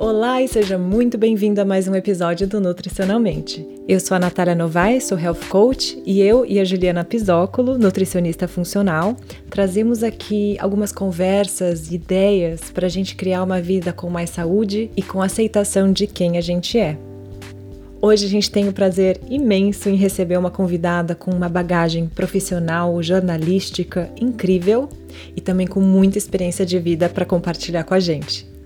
Olá e seja muito bem-vindo a mais um episódio do Nutricionalmente. Eu sou a Natália Novaes, sou Health Coach e eu e a Juliana Pisóculo, nutricionista funcional, trazemos aqui algumas conversas, ideias para a gente criar uma vida com mais saúde e com aceitação de quem a gente é. Hoje a gente tem o prazer imenso em receber uma convidada com uma bagagem profissional, jornalística incrível e também com muita experiência de vida para compartilhar com a gente.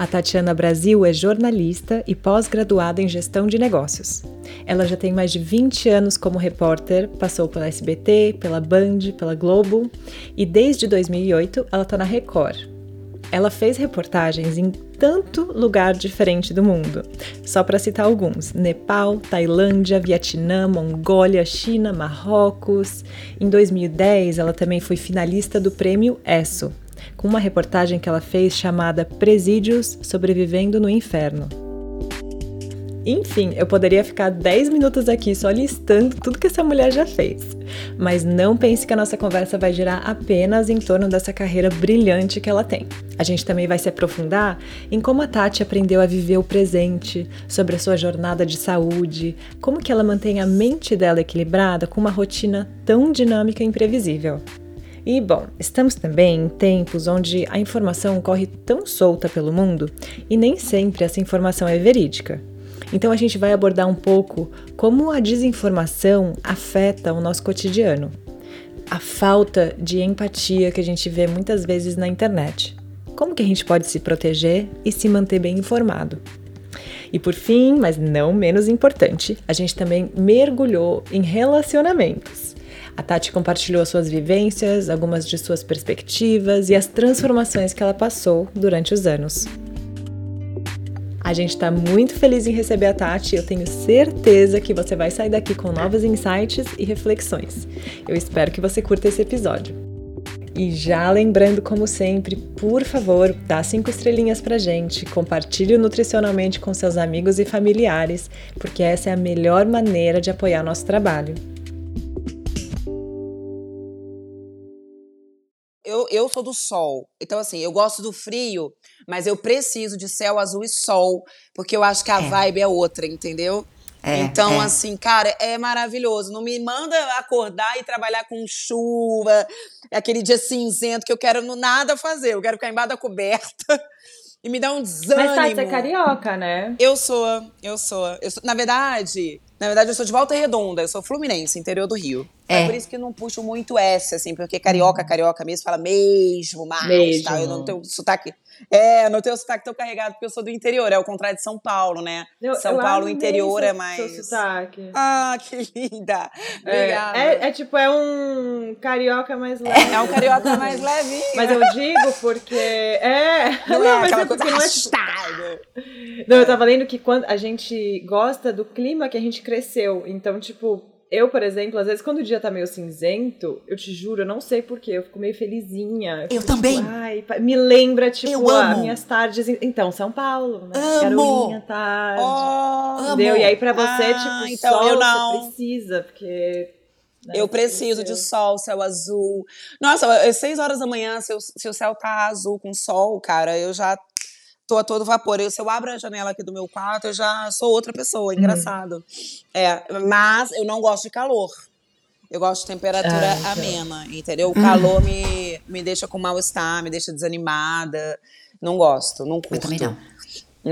A Tatiana Brasil é jornalista e pós-graduada em gestão de negócios. Ela já tem mais de 20 anos como repórter, passou pela SBT, pela Band, pela Globo e desde 2008 ela está na Record. Ela fez reportagens em tanto lugar diferente do mundo. Só para citar alguns: Nepal, Tailândia, Vietnã, Mongólia, China, Marrocos. Em 2010, ela também foi finalista do prêmio ESSO, com uma reportagem que ela fez chamada Presídios Sobrevivendo no Inferno. Enfim, eu poderia ficar 10 minutos aqui só listando tudo que essa mulher já fez. Mas não pense que a nossa conversa vai girar apenas em torno dessa carreira brilhante que ela tem. A gente também vai se aprofundar em como a Tati aprendeu a viver o presente, sobre a sua jornada de saúde, como que ela mantém a mente dela equilibrada com uma rotina tão dinâmica e imprevisível. E bom, estamos também em tempos onde a informação corre tão solta pelo mundo e nem sempre essa informação é verídica. Então a gente vai abordar um pouco como a desinformação afeta o nosso cotidiano, a falta de empatia que a gente vê muitas vezes na internet. Como que a gente pode se proteger e se manter bem informado? E por fim, mas não menos importante, a gente também mergulhou em relacionamentos. A Tati compartilhou suas vivências, algumas de suas perspectivas e as transformações que ela passou durante os anos. A gente está muito feliz em receber a Tati e eu tenho certeza que você vai sair daqui com novos insights e reflexões. Eu espero que você curta esse episódio. E já lembrando, como sempre, por favor, dá cinco estrelinhas pra gente, compartilhe nutricionalmente com seus amigos e familiares, porque essa é a melhor maneira de apoiar nosso trabalho. Eu, sou do sol. Então, assim, eu gosto do frio, mas eu preciso de céu azul e sol, porque eu acho que a é. vibe é outra, entendeu? É, então, é. assim, cara, é maravilhoso. Não me manda acordar e trabalhar com chuva, aquele dia cinzento que eu quero nada fazer. Eu quero ficar embaixo da coberta e me dá um desânimo. Mas Tati, você é carioca, né? Eu sou, eu sou. Eu sou na verdade, na verdade, eu sou de Volta Redonda, eu sou fluminense, interior do Rio. É. é por isso que eu não puxo muito S, assim, porque carioca, carioca mesmo, fala mesmo, mais, mesmo. Tal, eu não tenho sotaque. É, não tenho sotaque tão carregado porque eu sou do interior, é o contrário de São Paulo, né? Eu, São eu Paulo, interior é mais. Seu sotaque. Ah, que linda! Obrigada. É, é, é, tipo, é um carioca mais leve. É um carioca mais leve. Mas eu digo porque. É. Não, não é mas é porque não é. Tipo... Não, eu tava lendo que quando a gente gosta do clima que a gente cresceu. Então, tipo, eu, por exemplo, às vezes quando o dia tá meio cinzento, eu te juro, eu não sei porquê, eu fico meio felizinha. Eu, eu também. Tipo, ai, me lembra, tipo, eu ah, minhas tardes. Então, São Paulo, né? Amo. Carolina tarde. Oh, entendeu? Amo. E aí pra você, ah, tipo, então sol, eu não. você precisa, porque né, eu preciso de sol, céu azul. Nossa, às seis horas da manhã, se o, se o céu tá azul com sol, cara, eu já tô a todo vapor. Eu, se eu abro a janela aqui do meu quarto, eu já sou outra pessoa, uhum. engraçado. Uhum. É, mas eu não gosto de calor. Eu gosto de temperatura ah, amena, entendeu? O calor me, me deixa com mal-estar, me deixa desanimada. Não gosto, não curto. Eu também não.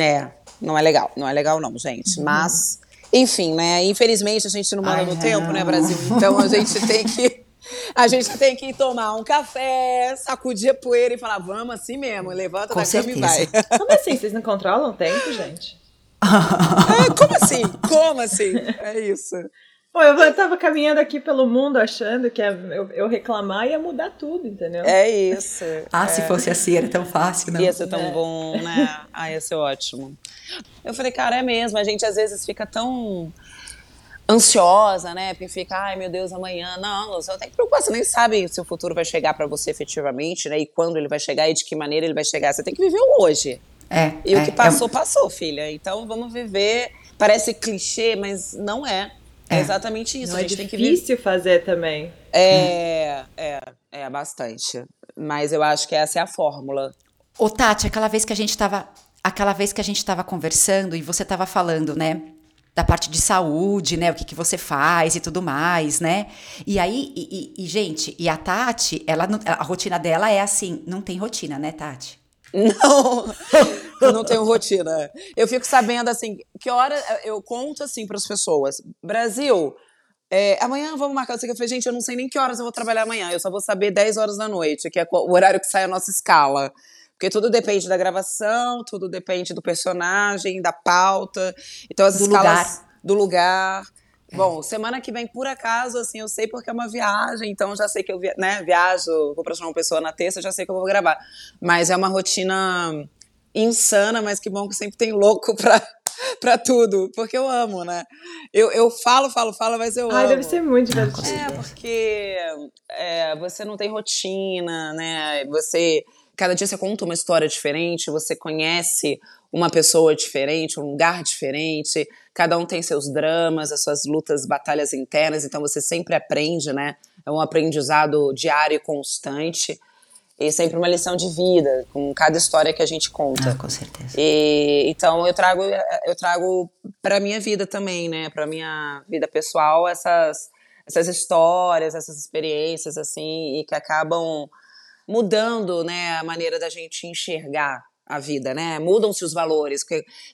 É, não é legal. Não é legal não, gente. Uhum. Mas, enfim, né? Infelizmente a gente não Ai, no tempo, né, Brasil? Então a gente tem que a gente tem que tomar um café, sacudir a poeira e falar, vamos assim mesmo, levanta Com da certeza. cama e vai. Como assim? Vocês não controlam o tempo, gente? é, como assim? Como assim? É isso. Pô, eu tava caminhando aqui pelo mundo achando que eu, eu reclamar ia mudar tudo, entendeu? É isso. Ah, é. se fosse assim, era tão fácil, não? Ia ser tão é. bom, né? Ah, ia ser ótimo. Eu falei, cara, é mesmo, a gente às vezes fica tão ansiosa, né? Porque fica, ai meu Deus, amanhã. Não, você não tem que preocupar, você nem sabe se o futuro vai chegar para você efetivamente, né? E quando ele vai chegar e de que maneira ele vai chegar. Você tem que viver o hoje. É. E é, o que passou, é... passou, filha. Então vamos viver. Parece clichê, mas não é. É, é exatamente isso. Não a é gente é tem que difícil fazer também. É, é, é bastante. Mas eu acho que essa é a fórmula. Ô, Tati, aquela vez que a gente tava aquela vez que a gente estava conversando e você estava falando, né? Da parte de saúde, né? O que, que você faz e tudo mais, né? E aí, e, e, e gente, e a Tati, ela, a rotina dela é assim, não tem rotina, né, Tati? Não, eu não tenho rotina. Eu fico sabendo assim, que hora eu conto assim para as pessoas. Brasil, é, amanhã vamos marcar isso aqui. Eu falei, gente, eu não sei nem que horas eu vou trabalhar amanhã. Eu só vou saber 10 horas da noite, que é o horário que sai a nossa escala. Porque tudo depende da gravação, tudo depende do personagem, da pauta. Então as do escalas lugar. do lugar. É. Bom, semana que vem, por acaso, assim, eu sei porque é uma viagem, então já sei que eu né, viajo, vou pra uma pessoa na terça, já sei que eu vou gravar. Mas é uma rotina insana, mas que bom que sempre tem louco pra, pra tudo, porque eu amo, né? Eu, eu falo, falo, falo, mas eu Ai, amo. deve ser muito divertido. É, porque é, você não tem rotina, né? Você. Cada dia você conta uma história diferente, você conhece uma pessoa diferente, um lugar diferente, cada um tem seus dramas, as suas lutas, batalhas internas, então você sempre aprende, né? É um aprendizado diário e constante. E sempre uma lição de vida, com cada história que a gente conta. Ah, com certeza. E, então eu trago, eu trago para minha vida também, né? Para minha vida pessoal, essas, essas histórias, essas experiências, assim, e que acabam mudando, né, a maneira da gente enxergar a vida, né? Mudam-se os valores.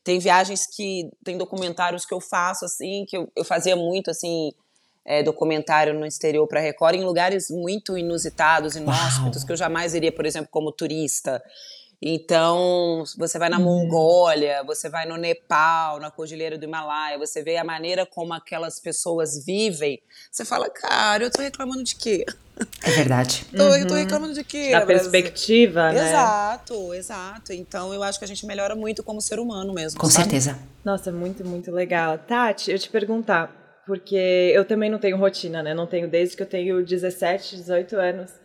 Tem viagens que. Tem documentários que eu faço, assim, que eu, eu fazia muito, assim, é, documentário no exterior para Record em lugares muito inusitados, inóspitos, Uau. que eu jamais iria, por exemplo, como turista. Então, você vai na hum. Mongólia, você vai no Nepal, na Cordilheira do Himalaia, você vê a maneira como aquelas pessoas vivem. Você fala, cara, eu tô reclamando de quê? É verdade. tô, uhum. Eu tô reclamando de quê? Da perspectiva, né? Exato, exato. Então, eu acho que a gente melhora muito como ser humano mesmo. Com sabe? certeza. Nossa, muito, muito legal. Tati, eu te perguntar, porque eu também não tenho rotina, né? Não tenho desde que eu tenho 17, 18 anos.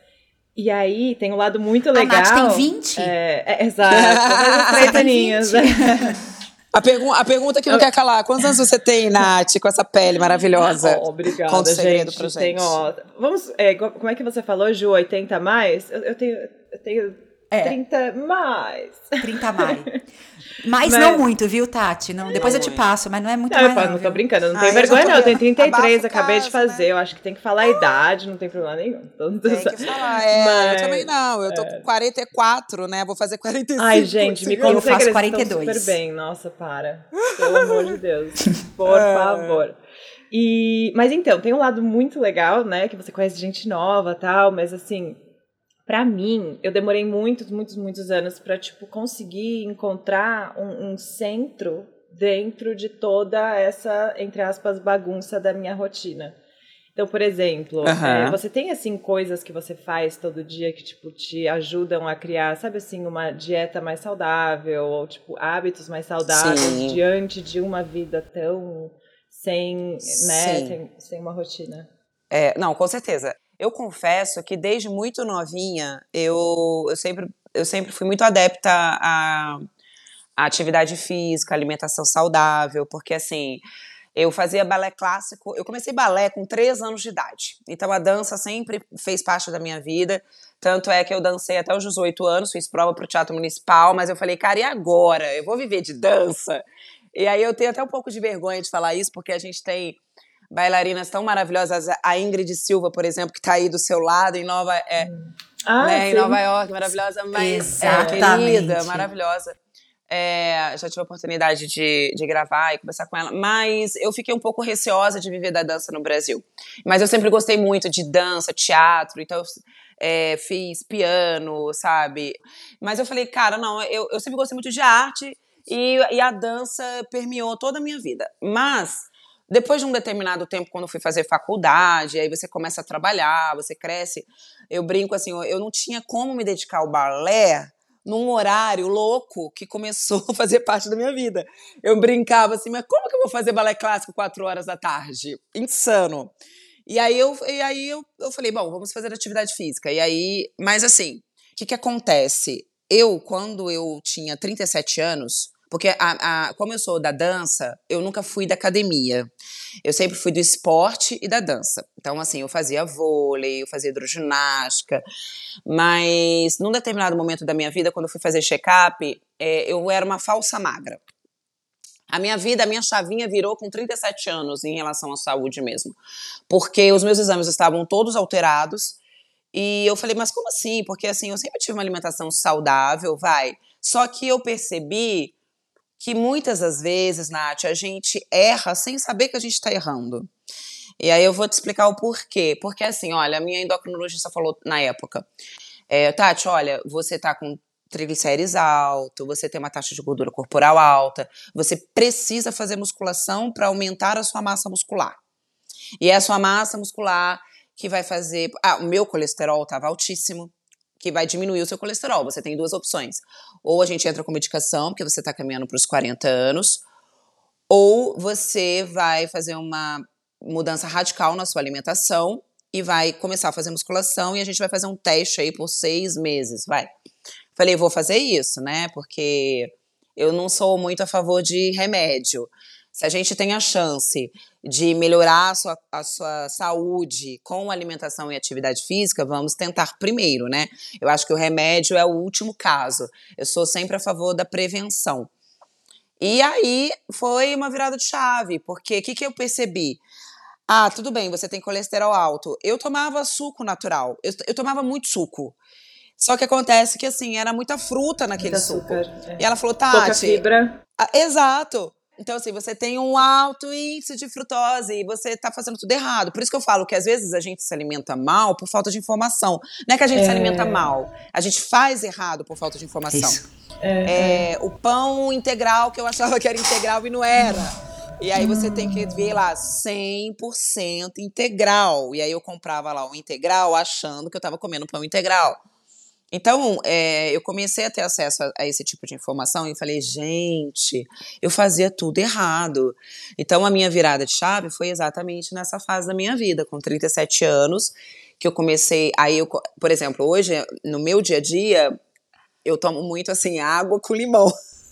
E aí tem um lado muito legal. A Nath tem 20? É, é exato. Três aninhos. A, pergu a pergunta que não quer calar. Quantos anos você tem, Nath, com essa pele maravilhosa? Oh, obrigada, Conta o segredo gente. Pra gente. Tem, ó, vamos, é, como é que você falou, Ju? 80 a mais? Eu, eu tenho, eu tenho é. 30 mais. 30 mais. Mas, mas, não muito, viu, Tati? Não, depois eu te passo, mas não é muito não, mais. Eu não, tô brincando, eu não tenho vergonha, não. Eu tenho 33, acabei caso, de fazer. Né? Eu acho que tem que falar a idade, não tem problema nenhum. Todo tem que falar, é. Mas, eu também não. Eu tô é. com 44, né? Vou fazer 45. Ai, gente, me conta Eu faço 42. super bem. Nossa, para. Pelo amor de Deus. Por é. favor. E, mas então, tem um lado muito legal, né? Que você conhece gente nova tal, mas assim, para mim, eu demorei muitos, muitos, muitos anos para tipo conseguir encontrar um, um, centro dentro de toda essa entre aspas bagunça da minha rotina. Então, por exemplo, uhum. é, você tem assim coisas que você faz todo dia que tipo te ajudam a criar, sabe assim, uma dieta mais saudável ou tipo hábitos mais saudáveis Sim. diante de uma vida tão sem, né, sem, sem uma rotina. É, não, com certeza. Eu confesso que desde muito novinha eu, eu, sempre, eu sempre fui muito adepta à, à atividade física, alimentação saudável, porque assim. Eu fazia balé clássico. Eu comecei balé com três anos de idade. Então a dança sempre fez parte da minha vida. Tanto é que eu dancei até os 18 anos, fiz prova para o Teatro Municipal, mas eu falei, cara, e agora? Eu vou viver de dança? E aí eu tenho até um pouco de vergonha de falar isso, porque a gente tem bailarinas tão maravilhosas. A Ingrid Silva, por exemplo, que está aí do seu lado, em Nova, é, ah, né, em Nova York, maravilhosa, mas é, querida, maravilhosa. É, já tive a oportunidade de, de gravar e conversar com ela, mas eu fiquei um pouco receosa de viver da dança no Brasil. Mas eu sempre gostei muito de dança, teatro, então eu é, fiz piano, sabe? Mas eu falei, cara, não, eu, eu sempre gostei muito de arte e, e a dança permeou toda a minha vida. Mas depois de um determinado tempo, quando eu fui fazer faculdade, aí você começa a trabalhar, você cresce. Eu brinco assim, eu não tinha como me dedicar ao balé num horário louco que começou a fazer parte da minha vida. Eu brincava assim, mas como que eu vou fazer balé clássico quatro horas da tarde? Insano. E aí eu, e aí eu, eu falei, bom, vamos fazer atividade física. E aí, mas assim, o que que acontece? Eu, quando eu tinha 37 anos, porque, a, a, como eu sou da dança, eu nunca fui da academia. Eu sempre fui do esporte e da dança. Então, assim, eu fazia vôlei, eu fazia hidroginástica. Mas, num determinado momento da minha vida, quando eu fui fazer check-up, é, eu era uma falsa magra. A minha vida, a minha chavinha virou com 37 anos em relação à saúde mesmo. Porque os meus exames estavam todos alterados. E eu falei, mas como assim? Porque assim, eu sempre tive uma alimentação saudável, vai. Só que eu percebi que muitas das vezes, Nath, a gente erra sem saber que a gente está errando. E aí eu vou te explicar o porquê. Porque assim, olha, a minha endocrinologista falou na época, é, Tati, olha, você tá com triglicérides alto, você tem uma taxa de gordura corporal alta, você precisa fazer musculação para aumentar a sua massa muscular. E é a sua massa muscular que vai fazer. Ah, o meu colesterol estava altíssimo, que vai diminuir o seu colesterol. Você tem duas opções. Ou a gente entra com medicação, porque você está caminhando para os 40 anos, ou você vai fazer uma mudança radical na sua alimentação e vai começar a fazer musculação e a gente vai fazer um teste aí por seis meses, vai. Falei, vou fazer isso, né? Porque eu não sou muito a favor de remédio. Se a gente tem a chance de melhorar a sua, a sua saúde com alimentação e atividade física, vamos tentar primeiro, né? Eu acho que o remédio é o último caso. Eu sou sempre a favor da prevenção. E aí foi uma virada de chave, porque o que, que eu percebi? Ah, tudo bem, você tem colesterol alto. Eu tomava suco natural, eu, eu tomava muito suco. Só que acontece que, assim, era muita fruta naquele muita suco. Açúcar, é. E ela falou, Tati. Pouca fibra. Ah, exato. Então, assim, você tem um alto índice de frutose e você tá fazendo tudo errado. Por isso que eu falo que às vezes a gente se alimenta mal por falta de informação. Não é que a gente é... se alimenta mal, a gente faz errado por falta de informação. Isso. É, é, o pão integral que eu achava que era integral e não era. E aí você tem que ver lá 100% integral. E aí eu comprava lá o integral achando que eu tava comendo pão integral. Então, é, eu comecei a ter acesso a, a, esse tipo de informação e falei, gente, eu fazia tudo errado. Então, a minha virada de chave foi exatamente nessa fase da minha vida, com 37 anos, que eu comecei. Aí, eu, por exemplo, hoje, no meu dia a dia, eu tomo muito assim, água com limão.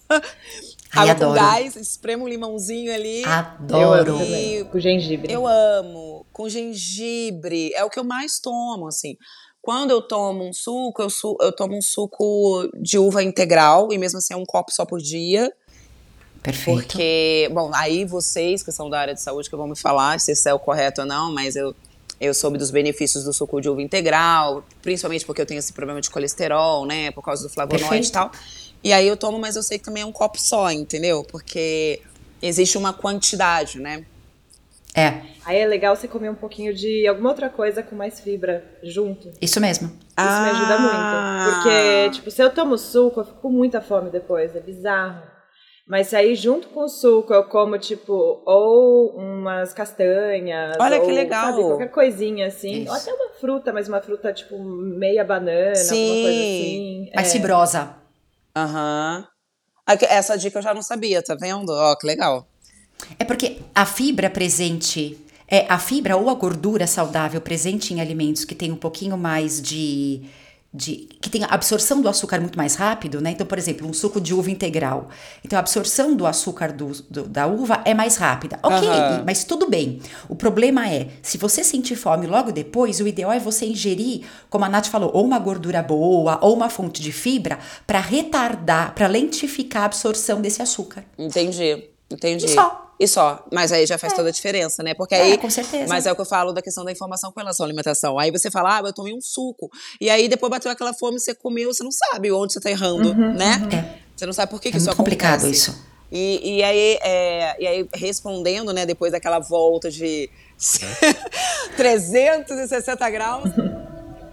Ai, água adoro. com gás, espremo um limãozinho ali. Adoro. E, com gengibre. Eu amo. Com gengibre. É o que eu mais tomo, assim. Quando eu tomo um suco, eu, su eu tomo um suco de uva integral, e mesmo assim é um copo só por dia. Perfeito. Porque, bom, aí vocês que são da área de saúde que vão me falar se isso é o correto ou não, mas eu, eu soube dos benefícios do suco de uva integral, principalmente porque eu tenho esse problema de colesterol, né, por causa do flavonoide e tal. E aí eu tomo, mas eu sei que também é um copo só, entendeu? Porque existe uma quantidade, né? É. Aí é legal você comer um pouquinho de alguma outra coisa com mais fibra junto. Isso mesmo. Isso ah. me ajuda muito. Porque, tipo, se eu tomo suco, eu fico com muita fome depois. É bizarro. Mas aí, junto com o suco, eu como, tipo, ou umas castanhas. Olha ou, que legal. Sabe, qualquer coisinha assim. Isso. Ou até uma fruta, mas uma fruta, tipo, meia banana, Sim. alguma coisa assim. Mais é. fibrosa. Aham. Uhum. Essa dica eu já não sabia, tá vendo? Ó, que legal. É porque a fibra presente, é a fibra ou a gordura saudável presente em alimentos que tem um pouquinho mais de de, que tem a absorção do açúcar muito mais rápido, né? Então, por exemplo, um suco de uva integral. Então, a absorção do açúcar do, do da uva é mais rápida. Ok, uhum. mas tudo bem. O problema é, se você sentir fome logo depois, o ideal é você ingerir, como a Nath falou, ou uma gordura boa, ou uma fonte de fibra, para retardar, para lentificar a absorção desse açúcar. Entendi, entendi. E só e só. Mas aí já faz é. toda a diferença, né? Porque aí. É, com certeza. Mas é o que eu falo da questão da informação com relação à alimentação. Aí você fala, ah, eu tomei um suco. E aí depois bateu aquela fome, você comeu, você não sabe onde você tá errando, uhum, né? Uhum. É. Você não sabe por que, é que isso acontece. É complicado isso. E, e, aí, é, e aí, respondendo, né, depois daquela volta de 360 graus.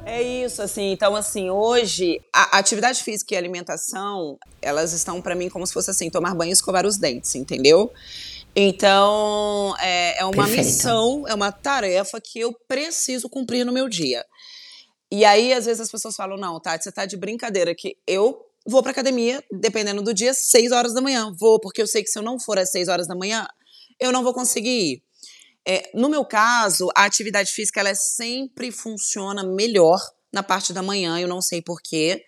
É isso, assim. Então, assim, hoje, a atividade física e a alimentação, elas estão para mim como se fosse assim, tomar banho e escovar os dentes, entendeu? Então, é, é uma Perfeito. missão, é uma tarefa que eu preciso cumprir no meu dia. E aí, às vezes, as pessoas falam: não, Tati, você tá de brincadeira, que eu vou pra academia, dependendo do dia, 6 horas da manhã. Vou, porque eu sei que se eu não for às 6 horas da manhã, eu não vou conseguir ir. É, no meu caso, a atividade física ela sempre funciona melhor na parte da manhã, eu não sei porquê.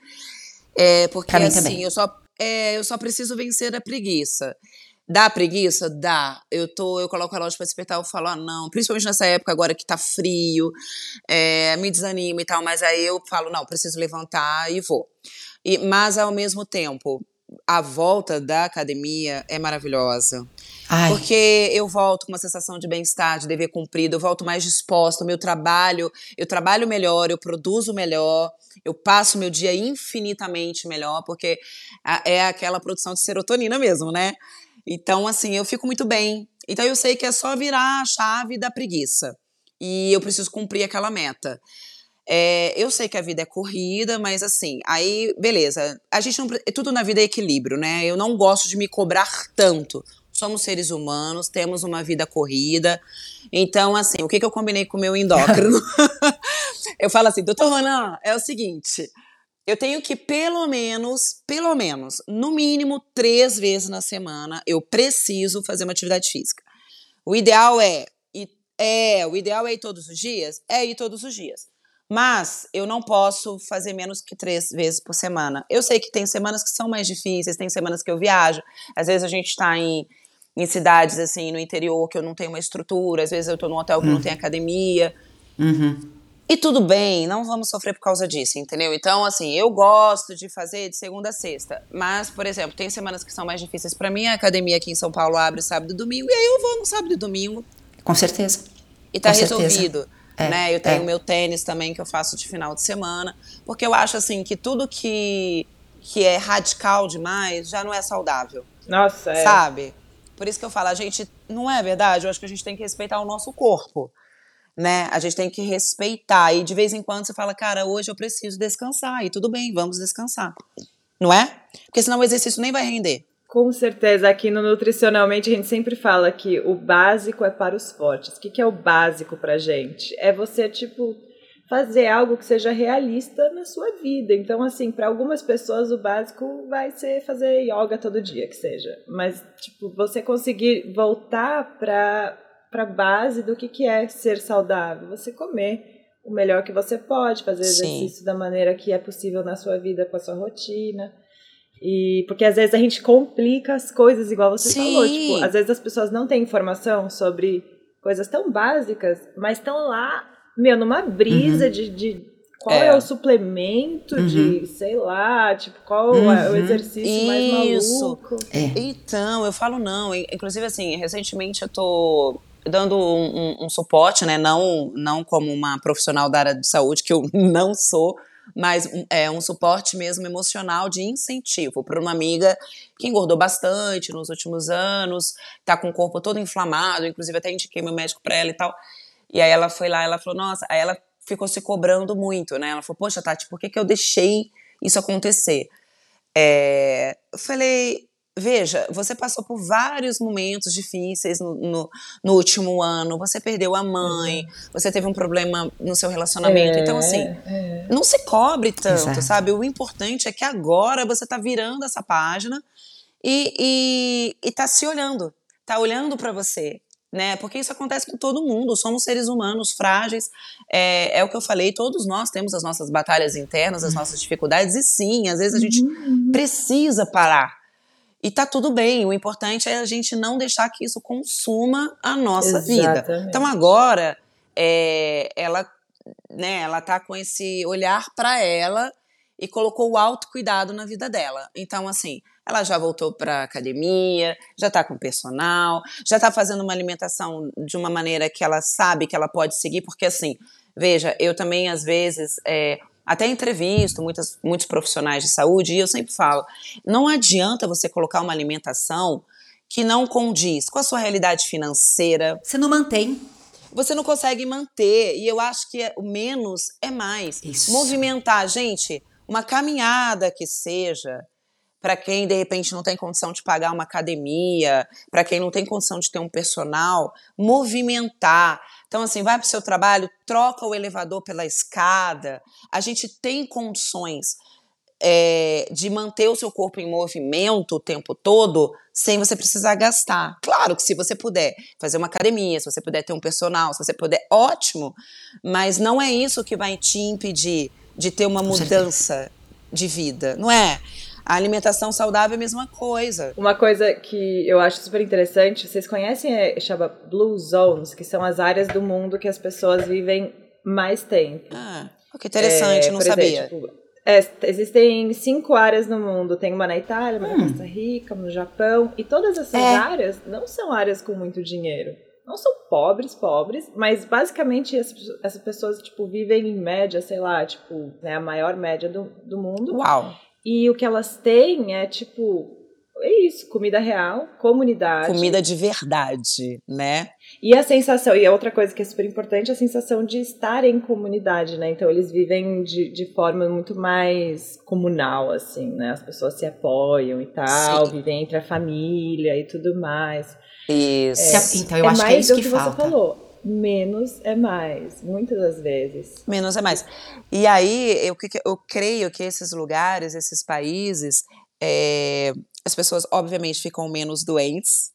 É, porque assim, eu só, é, eu só preciso vencer a preguiça. Dá preguiça? Dá. Eu tô, eu coloco a relógio para despertar, eu falo, ah, não. Principalmente nessa época agora que tá frio, é, me desanima e tal, mas aí eu falo, não, preciso levantar e vou. E, mas ao mesmo tempo, a volta da academia é maravilhosa. Ai. Porque eu volto com uma sensação de bem-estar, de dever cumprido, eu volto mais disposta, o meu trabalho, eu trabalho melhor, eu produzo melhor, eu passo meu dia infinitamente melhor, porque é aquela produção de serotonina mesmo, né? Então, assim, eu fico muito bem. Então, eu sei que é só virar a chave da preguiça. E eu preciso cumprir aquela meta. É, eu sei que a vida é corrida, mas assim, aí, beleza. A gente não. Tudo na vida é equilíbrio, né? Eu não gosto de me cobrar tanto somos seres humanos, temos uma vida corrida. Então, assim, o que, que eu combinei com o meu endócrino? eu falo assim, doutor Ronan, é o seguinte. Eu tenho que, pelo menos, pelo menos, no mínimo três vezes na semana, eu preciso fazer uma atividade física. O ideal é, é, o ideal é ir todos os dias? É ir todos os dias. Mas eu não posso fazer menos que três vezes por semana. Eu sei que tem semanas que são mais difíceis, tem semanas que eu viajo. Às vezes a gente está em, em cidades assim no interior que eu não tenho uma estrutura, às vezes eu tô num hotel que uhum. não tem academia. Uhum. E tudo bem, não vamos sofrer por causa disso, entendeu? Então, assim, eu gosto de fazer de segunda a sexta. Mas, por exemplo, tem semanas que são mais difíceis para mim. A academia aqui em São Paulo abre sábado e domingo. E aí eu vou no sábado e domingo. Com certeza. E tá Com resolvido. É, né? Eu tenho é. meu tênis também que eu faço de final de semana. Porque eu acho, assim, que tudo que, que é radical demais já não é saudável. Nossa, é. Sabe? Por isso que eu falo, a gente, não é verdade? Eu acho que a gente tem que respeitar o nosso corpo, né? A gente tem que respeitar. E de vez em quando você fala, cara, hoje eu preciso descansar. E tudo bem, vamos descansar. Não é? Porque senão o exercício nem vai render. Com certeza, aqui no Nutricionalmente a gente sempre fala que o básico é para os fortes. O que, que é o básico pra gente? É você, tipo, fazer algo que seja realista na sua vida. Então, assim, para algumas pessoas o básico vai ser fazer yoga todo dia, que seja. Mas, tipo, você conseguir voltar para para base do que, que é ser saudável, você comer o melhor que você pode, fazer exercício Sim. da maneira que é possível na sua vida, com a sua rotina. E porque às vezes a gente complica as coisas, igual você Sim. falou. Tipo, às vezes as pessoas não têm informação sobre coisas tão básicas, mas estão lá meu, numa brisa uhum. de, de qual é. é. o suplemento uhum. de, sei lá, tipo, qual uhum. é o uhum. exercício Isso. mais maluco. É. Então, eu falo não. Inclusive, assim, recentemente eu tô dando um, um, um, suporte, né? Não, não como uma profissional da área de saúde, que eu não sou, mas é um suporte mesmo emocional de incentivo para uma amiga que engordou bastante nos últimos anos, tá com o corpo todo inflamado, inclusive até indiquei meu médico para ela e tal. E aí ela foi lá, ela falou, nossa, aí ela ficou se cobrando muito, né? Ela falou, poxa, Tati, por que, que eu deixei isso acontecer? É, eu falei, veja, você passou por vários momentos difíceis no, no, no último ano, você perdeu a mãe, uhum. você teve um problema no seu relacionamento. É, então, assim, é. não se cobre tanto, Exato. sabe? O importante é que agora você tá virando essa página e, e, e tá se olhando, tá olhando para você né? Porque isso acontece com todo mundo, somos seres humanos frágeis. É, é o que eu falei, todos nós temos as nossas batalhas internas, as nossas dificuldades, e sim, às vezes a gente uhum. precisa parar. E tá tudo bem, o importante é a gente não deixar que isso consuma a nossa Exatamente. vida. Então agora, é, ela, né, ela tá com esse olhar para ela e colocou o autocuidado na vida dela. Então, assim, ela já voltou para academia, já está com personal, já está fazendo uma alimentação de uma maneira que ela sabe que ela pode seguir, porque assim, veja, eu também às vezes é, até entrevisto muitas, muitos profissionais de saúde e eu sempre falo, não adianta você colocar uma alimentação que não condiz com a sua realidade financeira. Você não mantém. Você não consegue manter. E eu acho que é, o menos é mais. Isso. Movimentar, gente, uma caminhada que seja, para quem de repente não tem condição de pagar uma academia, para quem não tem condição de ter um personal, movimentar. Então, assim, vai para o seu trabalho, troca o elevador pela escada. A gente tem condições é, de manter o seu corpo em movimento o tempo todo sem você precisar gastar. Claro que se você puder fazer uma academia, se você puder ter um personal, se você puder, ótimo, mas não é isso que vai te impedir de ter uma mudança de vida, não é? A alimentação saudável é a mesma coisa. Uma coisa que eu acho super interessante, vocês conhecem, é, chama Blue Zones, que são as áreas do mundo que as pessoas vivem mais tempo. Ah, que interessante, é, não sabia. Exemplo, tipo, É, existem cinco áreas no mundo. Tem uma na Itália, uma hum. na Costa Rica, uma no Japão. E todas essas é. áreas não são áreas com muito dinheiro. Não são pobres, pobres, mas basicamente essas, essas pessoas, tipo, vivem em média, sei lá, tipo, né, a maior média do, do mundo. Uau! E o que elas têm é, tipo, é isso, comida real, comunidade. Comida de verdade, né? E a sensação, e a outra coisa que é super importante, a sensação de estar em comunidade, né? Então eles vivem de, de forma muito mais comunal, assim, né? As pessoas se apoiam e tal, Sim. vivem entre a família e tudo mais. Isso. É, então eu é acho que é isso que, que falta. Você falou. Menos é mais, muitas das vezes. Menos é mais. E aí, eu, eu creio que esses lugares, esses países, é, as pessoas obviamente ficam menos doentes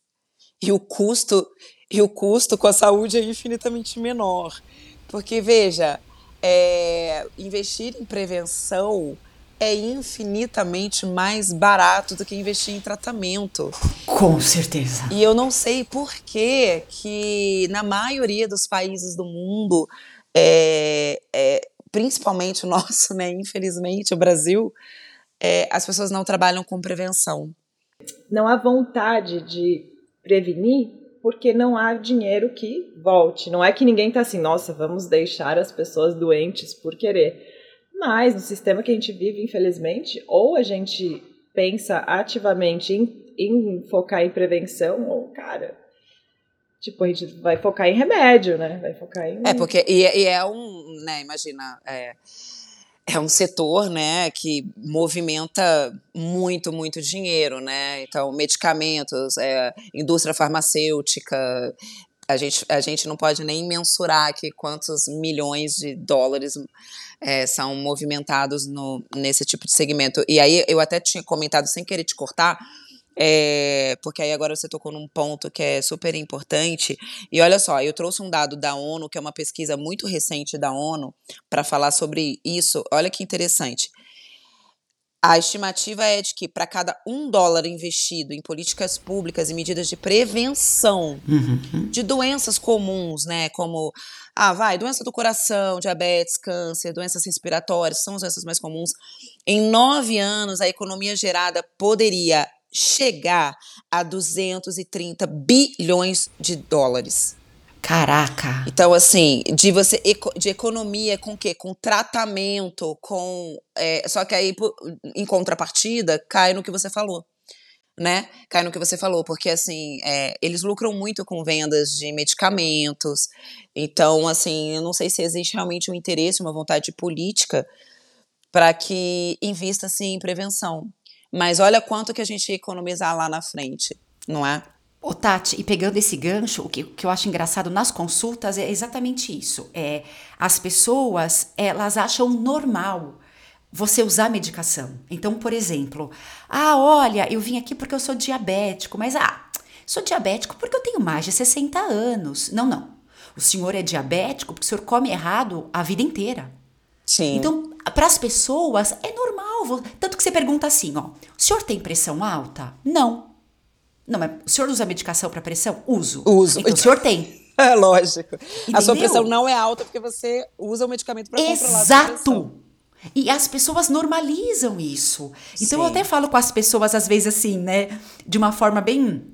e o custo e o custo com a saúde é infinitamente menor, porque veja, é, investir em prevenção é infinitamente mais barato do que investir em tratamento. Com certeza. E eu não sei por que que na maioria dos países do mundo, é, é, principalmente o nosso, né, infelizmente o Brasil, é, as pessoas não trabalham com prevenção. Não há vontade de prevenir porque não há dinheiro que volte. Não é que ninguém está assim, nossa, vamos deixar as pessoas doentes por querer. Mas no sistema que a gente vive, infelizmente, ou a gente pensa ativamente em, em focar em prevenção, ou, cara, tipo, a gente vai focar em remédio, né? Vai focar em. É, porque. E, e é um. Né, imagina. É, é um setor, né, que movimenta muito, muito dinheiro, né? Então, medicamentos, é, indústria farmacêutica, a gente, a gente não pode nem mensurar aqui quantos milhões de dólares é, são movimentados no, nesse tipo de segmento. E aí eu até tinha comentado, sem querer te cortar, é, porque aí agora você tocou num ponto que é super importante. E olha só, eu trouxe um dado da ONU, que é uma pesquisa muito recente da ONU, para falar sobre isso. Olha que interessante. A estimativa é de que para cada um dólar investido em políticas públicas e medidas de prevenção uhum. de doenças comuns, né, como ah, vai, doença do coração, diabetes, câncer, doenças respiratórias, são as doenças mais comuns. Em nove anos, a economia gerada poderia chegar a 230 bilhões de dólares. Caraca! Então, assim, de você de economia com o quê? Com tratamento, com. É, só que aí, em contrapartida, cai no que você falou. Né? Cai no que você falou, porque assim, é, eles lucram muito com vendas de medicamentos. Então, assim, eu não sei se existe realmente um interesse, uma vontade política para que invista assim, em prevenção. Mas olha quanto que a gente economizar lá na frente, não é? Ô, Tati, e pegando esse gancho, o que, o que eu acho engraçado nas consultas é exatamente isso. É, as pessoas, elas acham normal você usar medicação. Então, por exemplo, ah, olha, eu vim aqui porque eu sou diabético, mas ah, sou diabético porque eu tenho mais de 60 anos. Não, não. O senhor é diabético porque o senhor come errado a vida inteira. Sim. Então, para as pessoas é normal. Tanto que você pergunta assim, ó, o senhor tem pressão alta? Não. Não, mas o senhor usa medicação para pressão? Uso. Uso. Então o senhor tem. É lógico. Entendeu? A sua pressão não é alta porque você usa o medicamento para controlar Exato. a pressão. E as pessoas normalizam isso. Então Sim. eu até falo com as pessoas às vezes assim, né, de uma forma bem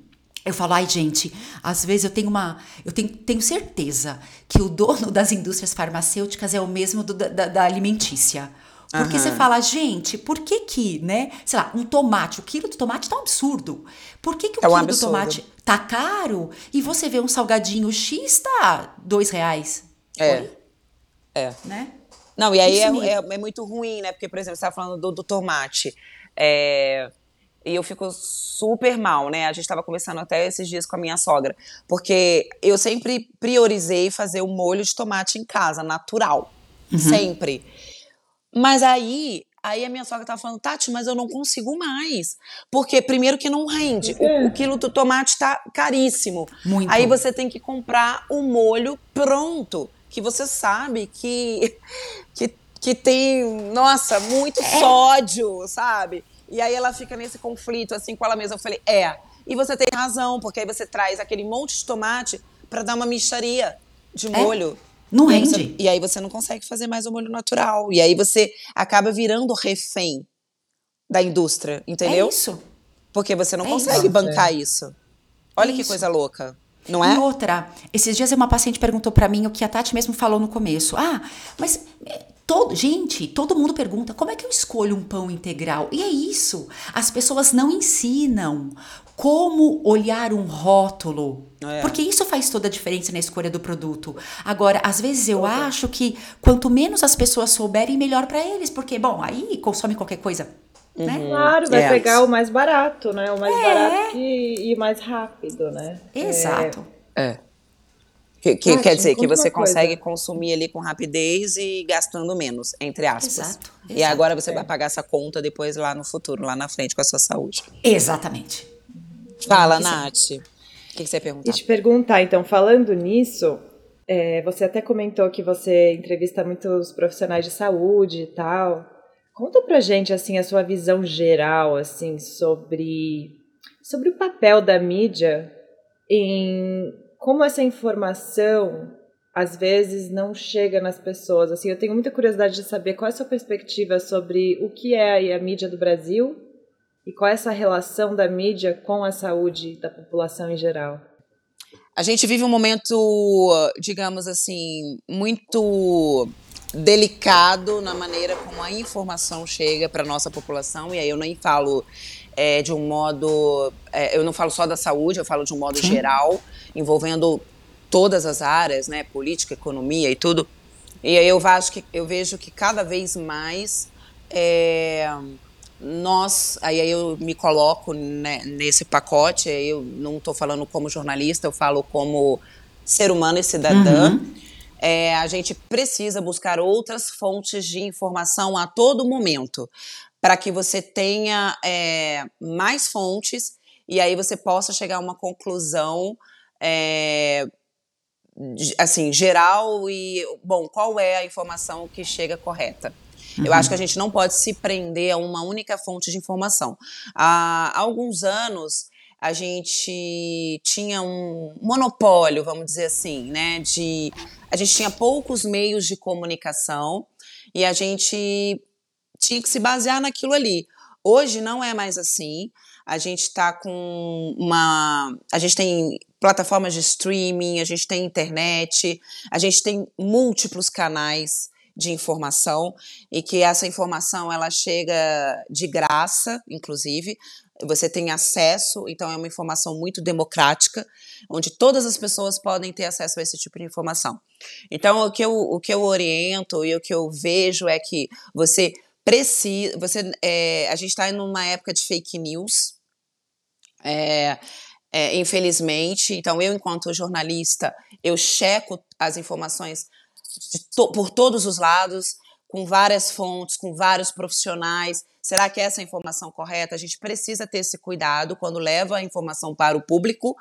eu falo, ai, gente, às vezes eu tenho uma. Eu tenho, tenho certeza que o dono das indústrias farmacêuticas é o mesmo do, da, da alimentícia. Porque uhum. você fala, gente, por que que, né? Sei lá, um tomate, o quilo do tomate tá um absurdo. Por que que o é um quilo absurdo. do tomate tá caro e você vê um salgadinho X tá dois reais? É. Oi? É. Né? Não, e aí é, é, é, muito ruim, né? Porque, por exemplo, você tá falando do, do tomate. É, e eu fico super mal, né? A gente estava conversando até esses dias com a minha sogra, porque eu sempre priorizei fazer o molho de tomate em casa, natural, uhum. sempre. Mas aí, aí a minha sogra tava falando, Tati, mas eu não consigo mais, porque primeiro que não rende, o, o quilo do tomate tá caríssimo. Muito. Aí você tem que comprar o molho pronto, que você sabe que que, que tem, nossa, muito é. sódio, sabe? E aí ela fica nesse conflito assim com ela mesma. Eu falei, é. E você tem razão, porque aí você traz aquele monte de tomate para dar uma micharia de é. Não e aí rende. Você, e aí você não consegue fazer mais o molho natural. E aí você acaba virando refém da indústria, entendeu? É isso. Porque você não É consegue isso. bancar isso. Olha que isso. coisa louca. Não é? E outra, esses dias uma paciente perguntou pra mim o que a Tati mesmo falou no começo. Ah, mas é, todo, gente, todo mundo pergunta como é que eu escolho um pão integral? E é isso. As pessoas não ensinam como olhar um rótulo. É. Porque isso faz toda a diferença na escolha do produto. Agora, às vezes eu acho que quanto menos as pessoas souberem, melhor pra eles, porque bom, aí consome qualquer coisa, né? Claro, vai É. pegar o mais barato, né? O mais É. barato que, e mais rápido, né? Exato. É. Que, que Tati, quer dizer que você uma coisa. consegue consumir ali com rapidez e gastando menos, entre aspas. Exato, E exato. agora você É. vai pagar essa conta depois lá no futuro, lá na frente com a sua saúde. Exatamente. Fala. Nath. O que, que você ia perguntar? E te perguntar, então, falando nisso, é, você até comentou que você entrevista muitos profissionais de saúde e tal. Conta pra gente, assim, a sua visão geral, assim, sobre, sobre o papel da mídia em como essa informação às vezes não chega nas pessoas. Assim, eu tenho muita curiosidade de saber qual é a sua perspectiva sobre o que é a mídia do Brasil e qual é essa relação da mídia com a saúde da população em geral. A gente vive um momento, digamos assim, muito delicado na maneira como a informação chega para nossa população. E aí eu nem falo é, de um modo, é, eu não falo só da saúde, eu falo de um modo Sim. geral, envolvendo todas as áreas, né, política, economia e tudo. E aí eu acho que eu vejo que cada vez mais é, nós, aí eu me coloco né, nesse pacote, eu não estou falando como jornalista, eu falo como ser humano e cidadã. Uhum. É, a gente precisa buscar outras fontes de informação a todo momento, para que você tenha é, mais fontes e aí você possa chegar a uma conclusão é, assim geral e bom qual é a informação que chega correta. Eu acho que a gente não pode se prender a uma única fonte de informação. Há alguns anos a gente tinha um monopólio, vamos dizer assim, né? De a gente tinha poucos meios de comunicação e a gente tinha que se basear naquilo ali. Hoje não é mais assim. A gente está com uma. A gente tem plataformas de streaming, a gente tem internet, a gente tem múltiplos canais de informação e que essa informação ela chega de graça, inclusive. Você tem acesso, então é uma informação muito democrática, onde todas as pessoas podem ter acesso a esse tipo de informação. Então, o que eu, o que eu oriento e o que eu vejo é que você precisa. Você, é, a gente está em uma época de fake news. É, é, infelizmente, então eu, enquanto jornalista, eu checo as informações to- por todos os lados, com várias fontes, com vários profissionais. Será que essa é a informação correta? A gente precisa ter esse cuidado quando leva a informação para o público,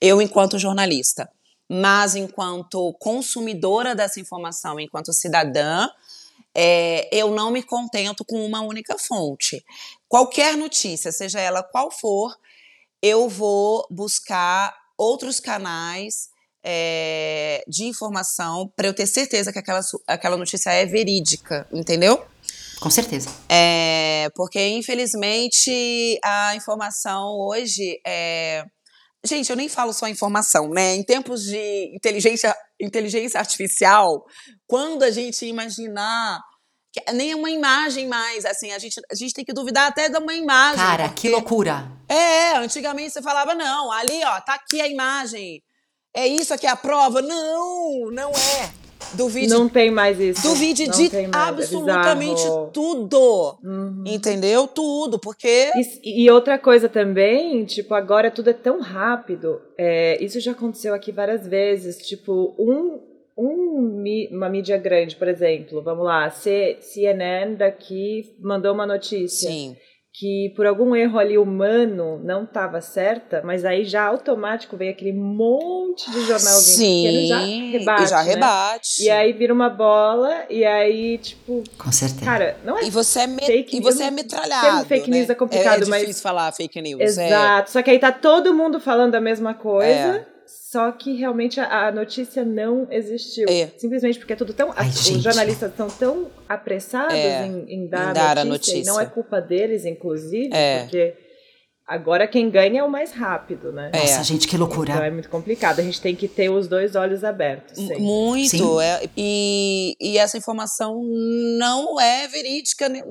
eu, enquanto jornalista. Mas, enquanto consumidora dessa informação, enquanto cidadã, é, eu não me contento com uma única fonte. Qualquer notícia, seja ela qual for, eu vou buscar outros canais é, de informação para eu ter certeza que aquela, aquela notícia é verídica, entendeu? Com certeza. É, porque, infelizmente, a informação hoje é. Gente, eu nem falo só informação, né? Em tempos de inteligência, inteligência artificial, quando a gente imaginar. que Nem uma imagem mais, assim, a gente, a gente tem que duvidar até de uma imagem. Cara, porque- que loucura. é, antigamente você falava, não, ali, ó, tá aqui a imagem. É isso aqui a prova? Não, não é. Duvide, Não tem mais isso. duvide Não de é absolutamente tudo. Uhum. Entendeu? Tudo, porque. E, e outra coisa também, tipo, agora tudo é tão rápido. É, isso já aconteceu aqui várias vezes. Tipo, um, um, uma mídia grande, por exemplo, vamos lá, C, CNN daqui mandou uma notícia Sim. Que por algum erro ali humano não estava certa, mas aí já automático veio aquele monte de jornalzinho pequeno Sim. já rebate. e já né? rebate. E aí vira uma bola, e aí, tipo, Com certeza. cara, não é E você é, me- Fake e você news- é metralhado. fake né? news é complicado, é, é mas- difícil falar fake news. é. Exato. Só que aí tá todo mundo falando a mesma coisa. Só que realmente a, a notícia não existiu. É. Simplesmente porque é tudo tão. Ai, os gente. jornalistas estão tão apressados É, em, em dar, em dar a a notícia, e notícia. não é culpa deles, inclusive, É. porque agora quem ganha é o mais rápido, né? É. Nossa, gente, que loucura. Então é muito complicado. A gente tem que ter os dois olhos abertos. sempre. Muito. É, e, e essa informação não é verídica ne-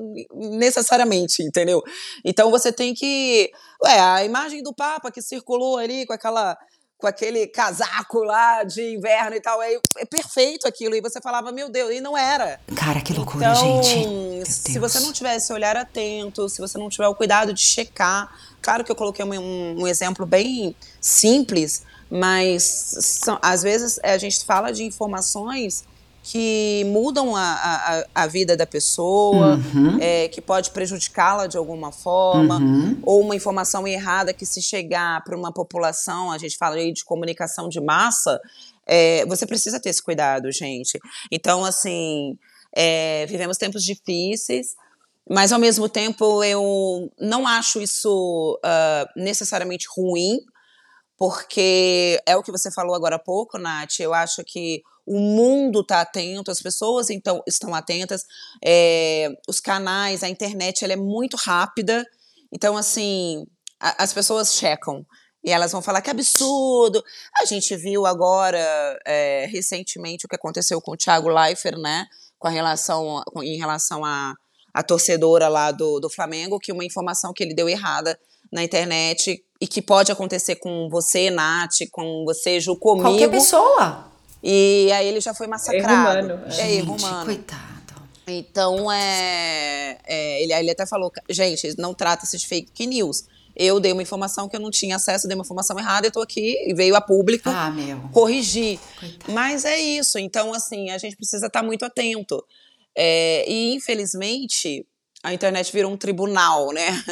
necessariamente, entendeu? Então você tem que. Ué, a imagem do Papa que circulou ali com aquela. Com aquele casaco lá de inverno e tal, é, é perfeito aquilo. E você falava, meu Deus, e não era. Cara, que loucura, Então, gente. Se você não tiver esse olhar atento, se você não tiver o cuidado de checar, claro que eu coloquei um, um- um exemplo bem simples, mas são- às vezes a gente fala de informações que mudam a, a, a- vida da pessoa, Uhum. é, que pode prejudicá-la de alguma forma, Uhum. ou uma informação errada que se chegar para uma população, a gente fala aí de comunicação de massa, é, você precisa ter esse cuidado, gente. Então, assim, é, vivemos tempos difíceis, mas ao mesmo tempo eu não acho isso ah, necessariamente ruim, porque é o que você falou agora há pouco, Nath. Eu acho que o mundo está atento, as pessoas então estão atentas, é, os canais, a internet, ela é muito rápida. Então, assim, a- as pessoas checam. E elas vão falar que absurdo. A gente viu agora, é, recentemente, o que aconteceu com o Thiago Leifert, né? Com a relação, com- em relação à a, torcedora lá do, do Flamengo, que uma informação que ele deu errada na internet e que pode acontecer com você, Nath, com você, Ju, comigo. Qualquer pessoa. E aí ele já foi massacrado. humano, É erro Gente, humano. coitado. Então, é, é, ele, ele até falou, gente, não trata-se de fake news. Eu dei uma informação que eu não tinha acesso, dei uma informação errada, eu tô aqui e veio a público Ah, meu. corrigir. Coitado. Mas é isso. Então, assim, a gente precisa estar muito atento. É, e, infelizmente, a internet virou um tribunal, né?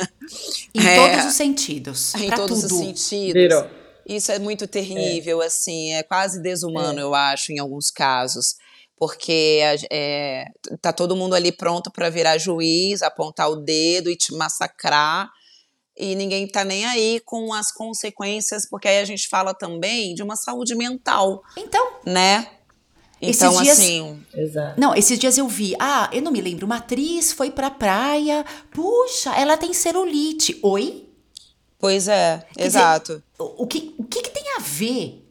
Em É. todos os sentidos. em todos tudo. os sentidos. Virou. Isso é muito terrível, assim, é quase desumano, eu acho, em alguns casos. Porque a- é, tá todo mundo ali pronto para virar juiz, apontar o dedo e te massacrar. E ninguém tá nem aí com as consequências, porque aí a gente fala também de uma saúde mental, Então, né? Esses Então, dias- assim. Exato. Não, esses dias eu vi. Ah, eu não me lembro. Uma atriz foi pra praia. Puxa, ela tem celulite. Oi? Pois é, dizer, exato. O, o que, o que, que tem a ver?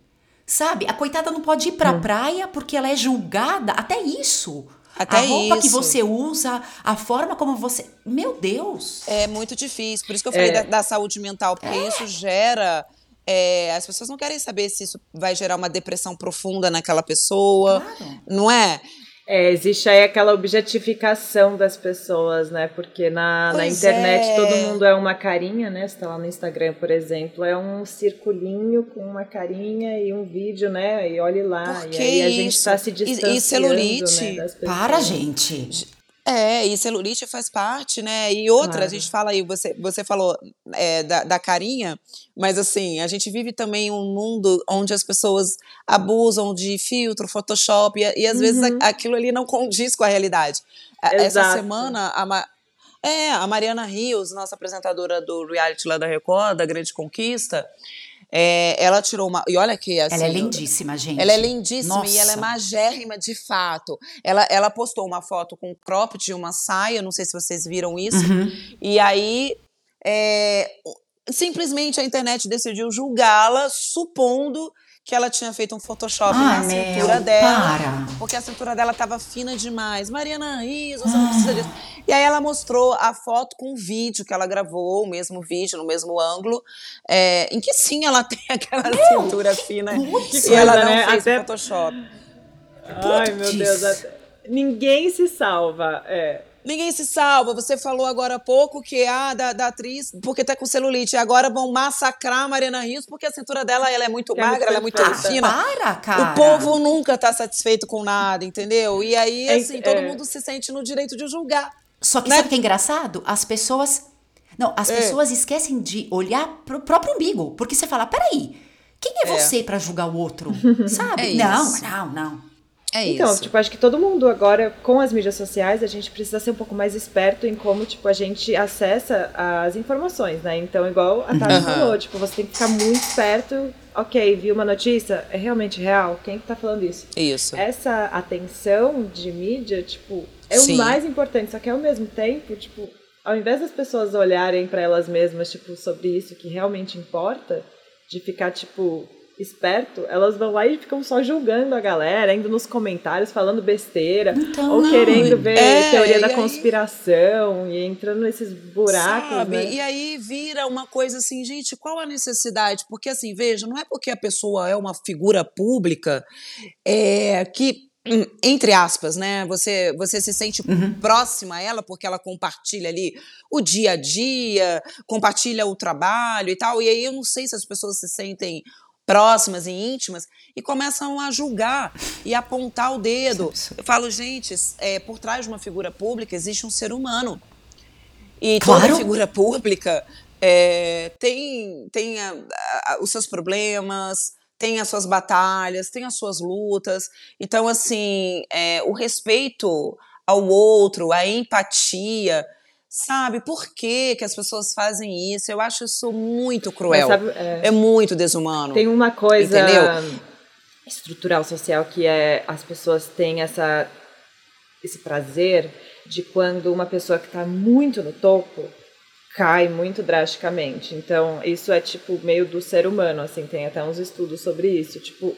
Sabe? A coitada não pode ir pra praia porque ela é julgada. Até isso. Até a roupa que isso. você usa, a forma como você. Meu Deus! É muito difícil. Por isso que eu falei É. da, da saúde mental, porque isso gera. é, as pessoas não querem saber se isso vai gerar uma depressão profunda naquela pessoa, Claro. não é? É, existe aí aquela objetificação das pessoas, né? Porque na, na internet é. todo mundo é uma carinha, né? Você tá lá no Instagram, por exemplo, é um circulinho com uma carinha e um vídeo, né? E olhe lá. Por e aí a gente isso? tá se E- e distanciando, celulite? né, das pessoas. Para, gente. É, e celulite faz parte, né? E outra, Claro. a gente fala aí, você, você falou é, da, da carinha, mas assim, a gente vive também um mundo onde as pessoas abusam de filtro, Photoshop, e, e às vezes Uhum. a- aquilo ali não condiz com a realidade. A- Essa Exato. semana, a, Ma- é, a Mariana Rios, nossa apresentadora do reality lá da Record, da Grande Conquista, é, ela tirou uma. E olha que assim. Ela é lindíssima, gente. Ela é lindíssima e ela é Nossa. magérrima de fato. Ela, ela postou uma foto com um crop de uma saia, não sei se vocês viram isso. Uhum. E aí, é, simplesmente a internet decidiu julgá-la, supondo que ela tinha feito um Photoshop Ah, na meu, cintura dela. para. Porque a cintura dela estava fina demais. Mariana Rios, você não precisa disso. E aí ela mostrou a foto com o vídeo que ela gravou, o mesmo vídeo, no mesmo ângulo, é, em que sim ela tem aquela cintura fina. Que e ela não né? fez Até- Photoshop. Ai, meu. Deus. Ninguém se salva. É. Ninguém se salva. Você falou agora há pouco que ah, da, da atriz, porque tá com celulite. Agora vão massacrar a Mariana Rios porque a cintura dela ela é muito É magra, muito ela é muito fina. Para, cara. O povo nunca tá satisfeito com nada, entendeu? E aí, É, assim, todo é. mundo se sente no direito de julgar. Só que né? sabe o que é engraçado? As pessoas. Não, as É. pessoas esquecem de olhar pro próprio umbigo. Porque você fala, peraí, quem é, É. você pra julgar o outro? Sabe? É não, não, não. É então, isso. tipo, acho que todo mundo agora, com as mídias sociais, a gente precisa ser um pouco mais esperto em como, tipo, a gente acessa as informações, né? Então, igual a Tati Uhum. falou, tipo, você tem que ficar muito esperto. Ok, viu uma notícia? É realmente real? Quem que tá falando isso? Isso. Essa atenção de mídia, tipo, é Sim. o mais importante, só que ao mesmo tempo, tipo, ao invés das pessoas olharem pra elas mesmas, tipo, sobre isso que realmente importa, de ficar, tipo, esperto, elas vão lá e ficam só julgando a galera, indo nos comentários falando besteira, Então, ou não, querendo ver é, teoria da aí- conspiração e entrando nesses buracos, Sabe? né? E aí vira uma coisa assim, gente, qual a necessidade? Porque assim, veja, não é porque a pessoa é uma figura pública é, que, entre aspas, né, você, você se sente próxima a ela porque ela compartilha ali o dia a dia, compartilha o trabalho e tal. E aí eu não sei se as pessoas se sentem próximas e íntimas e começam a julgar e apontar o dedo. Eu falo, gente, é, por trás de uma figura pública existe um ser humano. E Claro. toda figura pública é, tem, tem a- a- os seus problemas, tem as suas batalhas, tem as suas lutas. Então, assim, é, o respeito ao outro, a empatia, sabe? Por que, que as pessoas fazem isso? Eu acho isso muito cruel. Sabe, é, É muito desumano. Tem uma coisa Entendeu? estrutural social que é as pessoas têm essa esse prazer de quando uma pessoa que está muito no topo cai muito drasticamente. Então, isso é tipo meio do ser humano, assim, tem até uns estudos sobre isso, tipo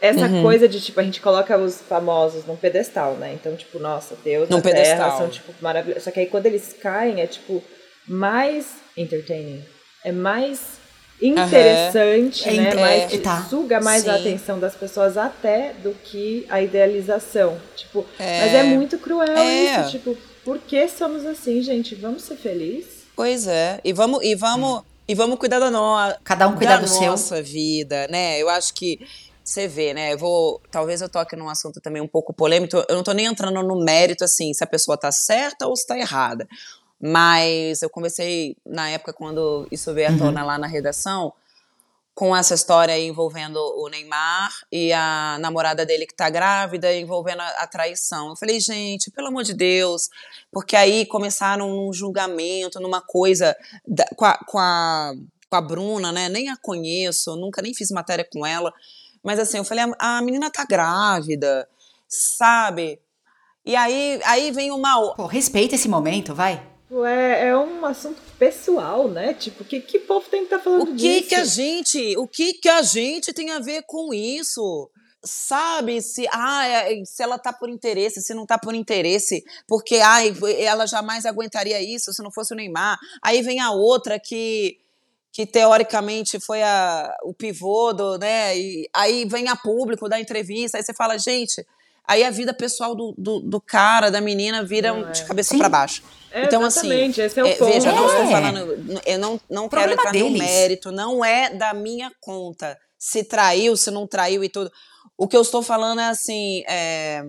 essa Uhum. coisa de tipo a gente coloca os famosos num pedestal, né? Então, tipo, nossa, Deus Num na Terra pedestal. são tipo maravilhosos. Só que aí quando eles caem é tipo mais entertaining, é mais interessante, É, né? é, mais, tá. suga mais a Sim. atenção das pessoas até do que a idealização. Tipo, É. mas é muito cruel É. isso, tipo, por que somos assim, gente? Vamos ser felizes? Pois é. E vamos, e vamos, e vamos cuidar da nossa. Cada um cuidar da do seu. nossa vida, né? Eu acho que você vê, né? Eu vou, talvez eu toque num assunto também um pouco polêmico. Eu não tô nem entrando no mérito assim, se a pessoa tá certa ou se tá errada. Mas eu conversei na época quando isso veio à tona lá na redação com essa história aí envolvendo o Neymar e a namorada dele que tá grávida, envolvendo a, a traição. Eu falei, gente, pelo amor de Deus, porque aí começaram um julgamento numa coisa da- com, a, com, a, com a Bruna, né? Nem a conheço, nunca nem fiz matéria com ela. Mas assim, eu falei, a, a menina tá grávida, sabe? E aí, aí vem uma. o- Pô, respeita esse momento, vai. É, é um assunto pessoal, né? Tipo, que, que povo tem que estar falando O que disso? que a gente, o que que a gente tem a ver com isso? Sabe, se, ah, é- se ela tá por interesse, se não tá por interesse, porque ai, ela jamais aguentaria isso se não fosse o Neymar. Aí vem a outra que que teoricamente foi a, o pivô do, né? E aí vem a público da entrevista, aí você fala, gente, aí a vida pessoal do, do, do cara, da menina, vira Não, um de é. cabeça para baixo. É, então, assim, esse é o é, ponto. veja, não estou É. falando, eu não, não quero entrar no deles. mérito, não é da minha conta se traiu, se não traiu e tudo. O que eu estou falando é assim, é,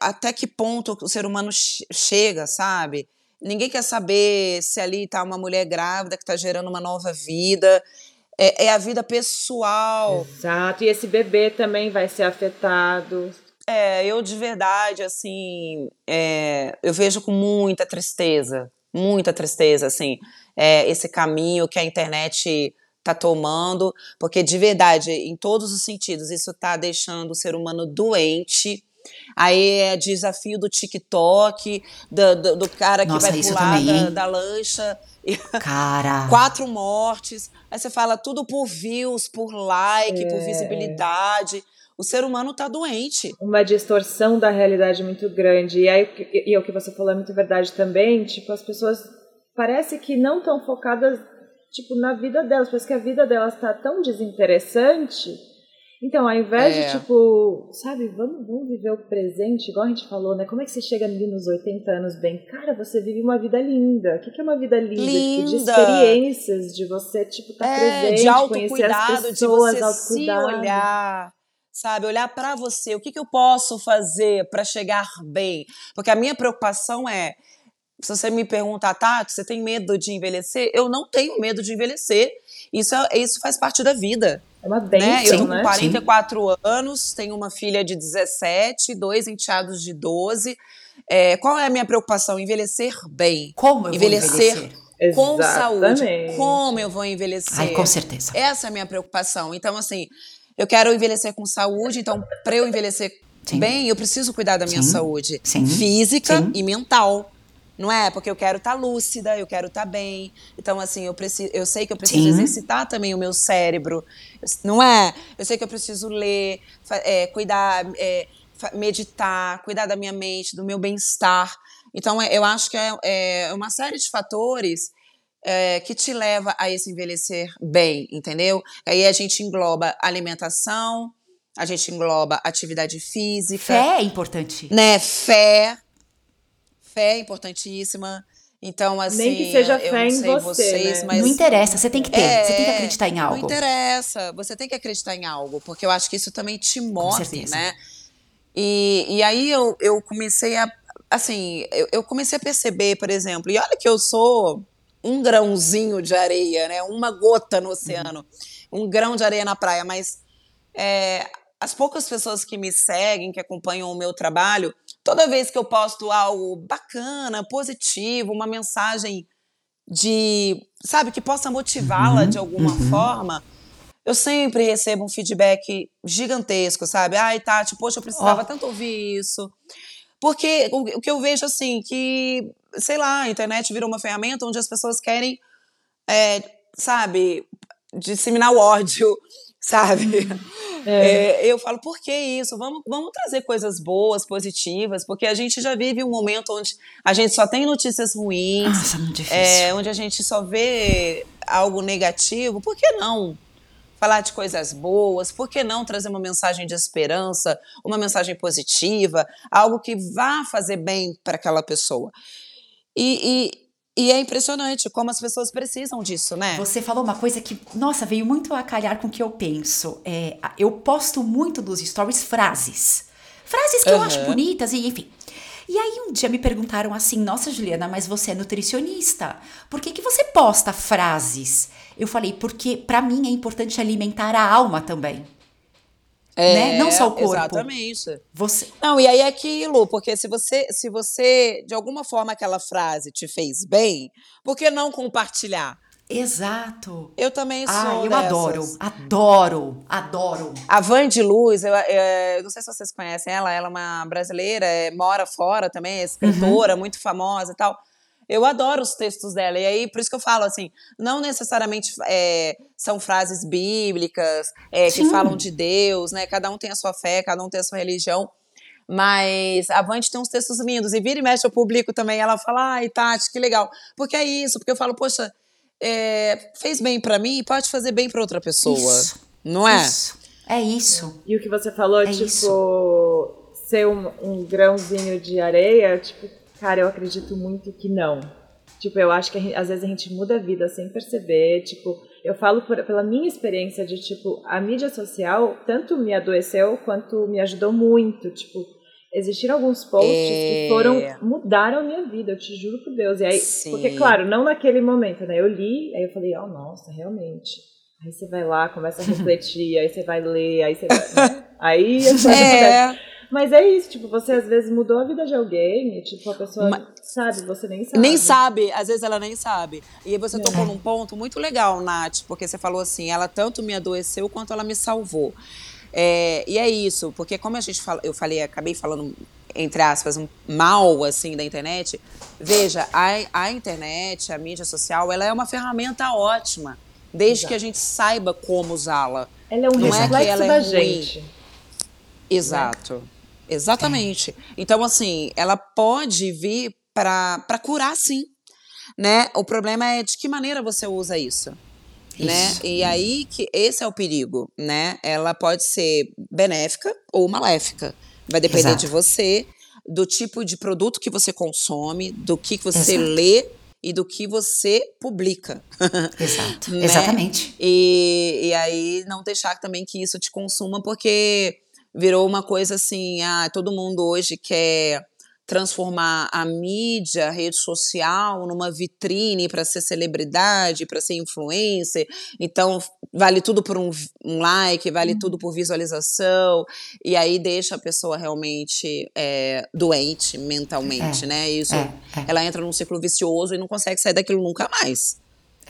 até que ponto o ser humano che- chega, sabe? Ninguém quer saber se ali tá uma mulher grávida que está gerando uma nova vida. É, é a vida pessoal. Exato, e esse bebê também vai ser afetado. É, eu de verdade, assim, é, eu vejo com muita tristeza, muita tristeza, assim, é, esse caminho que a internet tá tomando, porque de verdade, em todos os sentidos, isso tá deixando o ser humano doente. Aí é desafio do TikTok, do, do, do cara que Nossa, vai pular também, da, da lancha. E Cara. quatro mortes. Aí você fala tudo por views, por like, É. por visibilidade. O ser humano tá doente. uma distorção da realidade muito grande. E aí, e, e o que você falou é muito verdade também, tipo, as pessoas parece que não estão focadas, tipo, na vida delas, parece que a vida delas está tão desinteressante. Então, ao invés É. de, tipo, sabe, vamos, vamos viver o presente, igual a gente falou, né? Como é que você chega ali nos 80 anos bem? Cara, você vive uma vida linda. O que que é uma vida linda? Tipo, de Linda. experiências, de você, tipo, estar é, presente, de conhecer as autocuidado, de pessoas, você se autocuidado. olhar, sabe? Olhar pra você. O que, que eu posso fazer pra chegar bem? Porque a minha preocupação é. Se você me perguntar, Tati, você tem medo de envelhecer? Eu não tenho medo de envelhecer. Isso, é- isso faz parte da vida. É uma bênção, né? Eu tô né? com 44 anos, tenho uma filha de 17, dois enteados de 12. É, qual é a minha preocupação? Envelhecer bem. Como eu envelhecer, vou envelhecer? com saúde. Exatamente. Como eu vou envelhecer? Ai, com certeza. Essa é a minha preocupação. Então, assim, eu quero envelhecer com saúde, então, para eu envelhecer Sim. bem, eu preciso cuidar da minha Sim. saúde Sim. física Sim. e mental. Não é? Porque eu quero estar lúcida, eu quero estar bem. Então, assim, eu, preciso, eu sei que eu preciso Sim. exercitar também o meu cérebro. Não é? Eu sei que eu preciso ler, é, cuidar, é, meditar, cuidar da minha mente, do meu bem-estar. Então, é- eu acho que é, é uma série de fatores é, que te leva a esse envelhecer bem, entendeu? Aí a gente engloba alimentação, a gente engloba atividade física, Fé é importante. né? Fé. Fé é importantíssima. Então, assim. Nem que seja eu fé não em sei você, vocês, né? mas. Não interessa, você tem que ter, você tem que É, acreditar em algo. Não interessa, você tem que acreditar em algo, porque eu acho que isso também te move, né? E, e aí eu, eu comecei a. Assim, eu, eu comecei a perceber, por exemplo, e olha que eu sou um grãozinho de areia, né? Uma gota no oceano, um grão de areia na praia, mas é, as poucas pessoas que me seguem, que acompanham o meu trabalho, toda vez que eu posto algo bacana, positivo, uma mensagem de, sabe, que possa motivá-la Uhum, de alguma uhum. forma, eu sempre recebo um feedback gigantesco, sabe? Ai, Tati, poxa, eu precisava Ó. tanto ouvir isso. Porque o, o que eu vejo, assim, que, sei lá, a internet virou uma ferramenta onde as pessoas querem, é, sabe, disseminar o ódio, sabe? É, eu falo, por que isso? Vamos, vamos trazer coisas boas, positivas, porque a gente já vive um momento onde a gente só tem notícias ruins, Nossa, muito difícil. é, onde a gente só vê algo negativo. Por que não falar de coisas boas? Por que não trazer uma mensagem de esperança, uma mensagem positiva, algo que vá fazer bem para aquela pessoa? E, e, e é impressionante como as pessoas precisam disso, né? Você falou uma coisa que, nossa, veio muito a calhar com o que eu penso. É, eu posto muito nos stories frases. Frases que eu acho bonitas e enfim. E aí um dia me perguntaram assim, nossa Juliana, mas você é nutricionista. Por que, que você posta frases? Eu falei, porque pra mim é importante alimentar a alma também. Né? Não só o corpo. É, Exatamente. Você, Não, e aí é aquilo, porque se você, se você, de alguma forma, aquela frase te fez bem, por que não compartilhar? exato. Eu também sou Ah, eu dessas. adoro, adoro, adoro. A Van de Luz, eu, eu não sei se vocês conhecem ela, ela é uma brasileira, é, mora fora também, é escritora, Uhum. muito famosa e tal. Eu adoro os textos dela, e aí por isso que eu falo assim, não necessariamente é, são frases bíblicas é, que falam de Deus, né? Cada um tem a sua fé, cada um tem a sua religião. Mas a Vante tem uns textos lindos. E vira e mexe eu publico também. Ela fala, ai, Tati, que legal. Porque é isso, porque eu falo, poxa, é, fez bem pra mim, pode fazer bem pra outra pessoa. Isso. Não é? Isso. É isso. E o que você falou, É tipo, isso. ser um, um grãozinho de areia, tipo, cara, eu acredito muito que não. Tipo, eu acho que a gente- às vezes a gente muda a vida sem perceber. Tipo, eu falo por- pela minha experiência de, tipo, a mídia social tanto me adoeceu quanto me ajudou muito. Tipo, existiram alguns posts É. que foram, mudaram a minha vida, eu te juro por Deus. E aí, Sim. porque, claro, não naquele momento, né? Eu li, aí eu falei, oh, nossa, realmente. Aí você vai lá, começa a refletir, aí você vai ler, aí você vai. Né? Aí as coisas. É, Mas é isso, tipo, você às vezes mudou a vida de alguém e, tipo, a pessoa Ma- sabe, você nem sabe. nem sabe, às vezes ela nem sabe. E você É. tocou num ponto muito legal, Nath, porque você falou assim, ela tanto me adoeceu quanto ela me salvou. É, e é isso, porque como a gente fala, eu falei, acabei falando, entre aspas, um mal assim da internet. Veja, a, a internet, a mídia social, ela é uma ferramenta ótima, desde Exato. que a gente saiba como usá-la. Ela é um Não é que reflexo ela é da ruim. gente. Exato. Exatamente. Então, assim, ela pode vir para curar, sim. Né? O problema é de que maneira você usa isso. Né? Isso. E aí que esse é o perigo, né? Ela pode ser benéfica ou maléfica. Vai depender Exato. de você, do tipo de produto que você consome, do que você Exato. lê e do que você publica. Exato. Né? Exatamente. E, e aí não deixar também que isso te consuma, porque virou uma coisa assim, ah, todo mundo hoje quer transformar a mídia, a rede social, numa vitrine para ser celebridade, para ser influencer. Então, vale tudo por um, um like, vale uhum. tudo por visualização. E aí deixa a pessoa realmente é, doente mentalmente, é, né? Isso, é, é. ela entra num ciclo vicioso e não consegue sair daquilo nunca mais.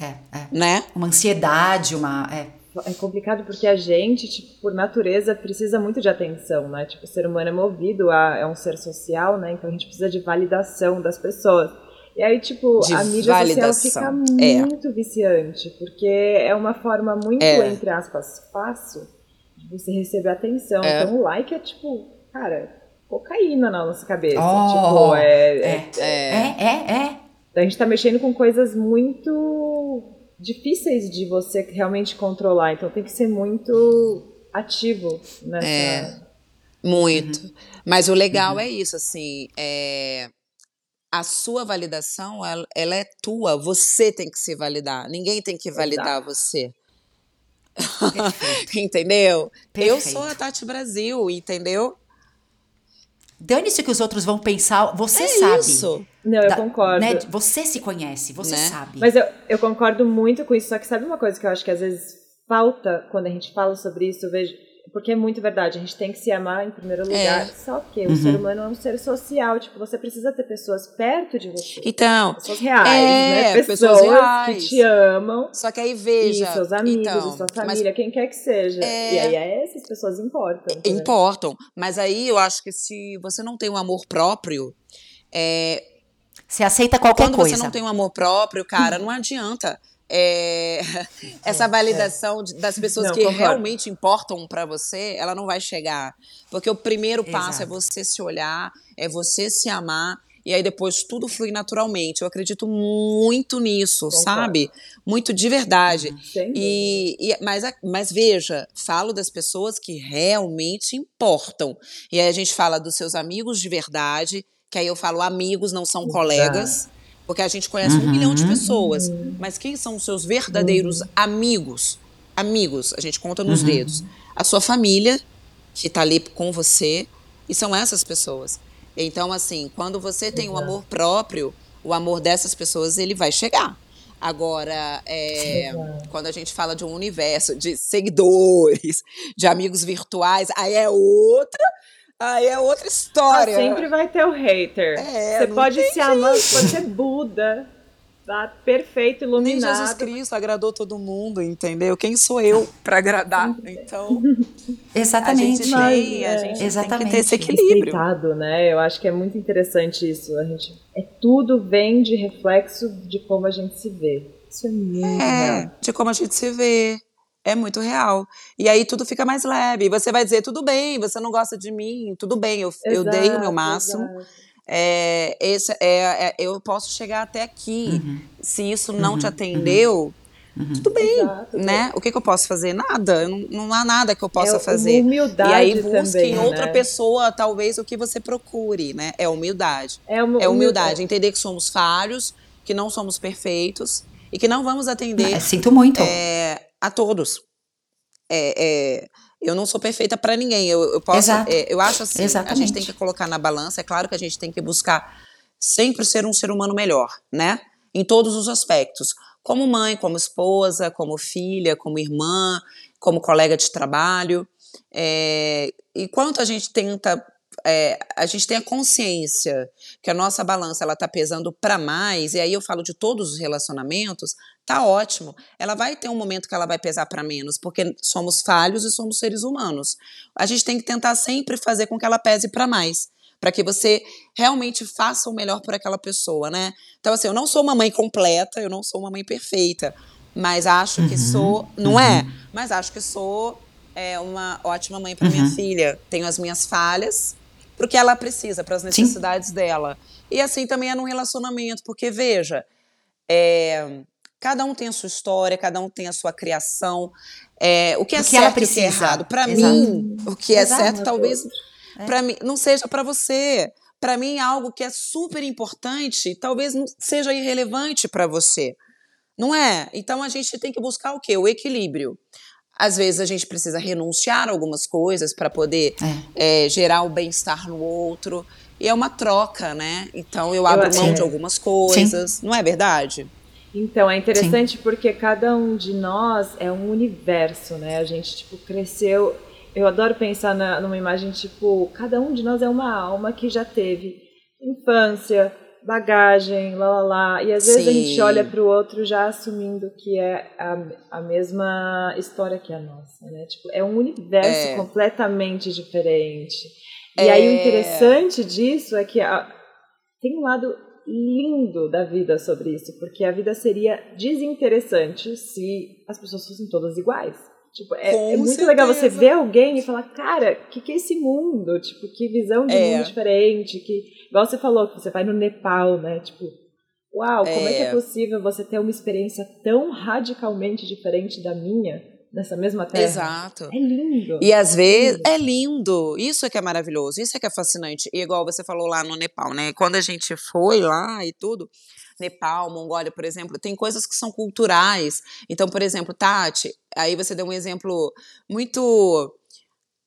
É, é. Né? Uma ansiedade, uma. É é complicado porque a gente, tipo, por natureza, precisa muito de atenção, né? Tipo, o ser humano é movido a é um ser social, né? Então a gente precisa de validação das pessoas. E aí, tipo, de a mídia validação. social fica é. muito é. viciante, porque é uma forma muito, é. entre aspas, fácil de você receber atenção. É. Então o like é tipo, cara, cocaína na nossa cabeça. Oh, tipo, é é, é, é, é. Então a gente tá mexendo com coisas muito difíceis de você realmente controlar. Então tem que ser muito ativo nessa. É, muito. Uhum. Mas o legal uhum. é isso, assim. É, a sua validação, ela, ela, é tua. Você tem que se validar. Ninguém tem que validar Exato. você. entendeu? Perfeito. Eu sou a Tati Brasil, entendeu? Dane-se que os outros vão pensar, você é sabe. Isso. Não, eu da, concordo. Né? Você se conhece, você né? sabe. Mas eu, eu concordo muito com isso, só que sabe uma coisa que eu acho que às vezes falta quando a gente fala sobre isso, eu vejo porque é muito verdade, a gente tem que se amar em primeiro é. lugar. É. Só que uhum. o ser humano é um ser social, tipo, você precisa ter pessoas perto de você. Então. Pessoas reais, é, né? Pessoas, pessoas reais. que te amam. Só que aí veja. E seus amigos, então, sua família, mas, quem quer que seja. É, e aí essas pessoas importam. Né? Importam. Mas aí eu acho que se você não tem um amor próprio. É, você aceita qualquer quando coisa. Quando você não tem um amor próprio, cara, não adianta é, essa validação é. das pessoas não, que concordo. realmente importam para você, ela não vai chegar. Porque o primeiro passo é Exato. é você se olhar, é você se amar, e aí depois tudo flui naturalmente. Eu acredito muito nisso, concordo. sabe? Muito de verdade. Uhum. E, e, mas, mas veja, falo das pessoas que realmente importam. E aí a gente fala dos seus amigos de verdade, que aí eu falo amigos, não são Exato. colegas. Porque a gente conhece uhum. um milhão de pessoas. Mas quem são os seus verdadeiros uhum. amigos? Amigos, a gente conta nos uhum. dedos. A sua família, que está ali com você, e são essas pessoas. Então, assim, quando você tem um amor próprio, o amor dessas pessoas, ele vai chegar. Agora, é, quando a gente fala de um universo de seguidores, de amigos virtuais, aí é outra Aí é outra história. Ah, sempre vai ter o hater. É, você pode se amar, pode ser Buda, tá perfeito, iluminado. Nem Jesus Cristo agradou todo mundo, entendeu? Quem sou eu para agradar? Então, exatamente. A gente, tem, é, a gente exatamente. tem que ter esse equilíbrio. Respeitado, né? Eu acho que é muito interessante isso. A gente, é tudo vem de reflexo de como a gente se vê. Isso é muito é, real. de como a gente se vê é muito real. E aí tudo fica mais leve. Você vai dizer, tudo bem, você não gosta de mim, tudo bem, eu, exato, eu dei o meu máximo. É, esse, é, é, eu posso chegar até aqui. Uhum. Se isso não uhum. te atendeu, uhum. tudo bem, exato, né? O que, que, eu posso fazer? Nada. Não, não há nada que eu possa é fazer. Humildade e aí busque também, em outra né? pessoa, talvez, o que você procure, né? É humildade. É, é humildade. Entender que somos falhos, que não somos perfeitos e que não vamos atender. É, sinto muito. É, a todos. É, é, eu não sou perfeita para ninguém. Eu, eu posso. É, eu acho assim. Exatamente. A gente tem que colocar na balança. É claro que a gente tem que buscar sempre ser um ser humano melhor, né? Em todos os aspectos. Como mãe, como esposa, como filha, como irmã, como colega de trabalho. É, enquanto a gente tenta é, a gente tem a consciência que a nossa balança ela está pesando para mais, e aí eu falo de todos os relacionamentos, tá ótimo. Ela vai ter um momento que ela vai pesar para menos, porque somos falhos e somos seres humanos. A gente tem que tentar sempre fazer com que ela pese para mais, para que você realmente faça o melhor por aquela pessoa, né? Então assim, eu não sou uma mãe completa, eu não sou uma mãe perfeita, mas acho uhum, que sou, não uhum. é? Mas acho que sou é, uma ótima mãe para uhum. minha filha. Tenho as minhas falhas, porque ela precisa, para as necessidades Sim. dela. E assim também é no relacionamento, porque veja, é, cada um tem a sua história, cada um tem a sua criação. É, o que é o que certo e o que é errado. Para mim, o que é Exato. certo talvez é. para mim não seja para você. Para mim, algo que é super importante talvez não seja irrelevante para você. Não é? Então a gente tem que buscar o quê? O equilíbrio. Às vezes a gente precisa renunciar a algumas coisas para poder é. É, gerar o bem-estar no outro. e é uma troca, né? Então eu abro eu, mão de algumas coisas, Sim. não é verdade? Então, é interessante Sim. porque cada um de nós é um universo, né? A gente, tipo, cresceu. Eu adoro pensar na, numa imagem, tipo, cada um de nós é uma alma que já teve infância, bagagem, lá, lá, lá. E às vezes Sim. a gente olha para o outro já assumindo que é a, a mesma história que a nossa, né? Tipo, é um universo é. completamente diferente. E é. aí o interessante disso é que a, tem um lado lindo da vida sobre isso, porque a vida seria desinteressante se as pessoas fossem todas iguais. Tipo, é, é muito certeza. legal você ver alguém e falar, cara, o que, que é esse mundo? Tipo, que visão de é. mundo diferente, que, igual você falou, que você vai no Nepal, né? Tipo, uau, como é, é que é possível você ter uma experiência tão radicalmente diferente da minha? nessa mesma terra. Exato. É lindo. E às vezes é lindo. Isso é que é maravilhoso, isso é que é fascinante. E igual você falou lá no Nepal, né? Quando a gente foi lá e tudo, Nepal, Mongólia, por exemplo, tem coisas que são culturais. Então, por exemplo, Tati, aí você deu um exemplo muito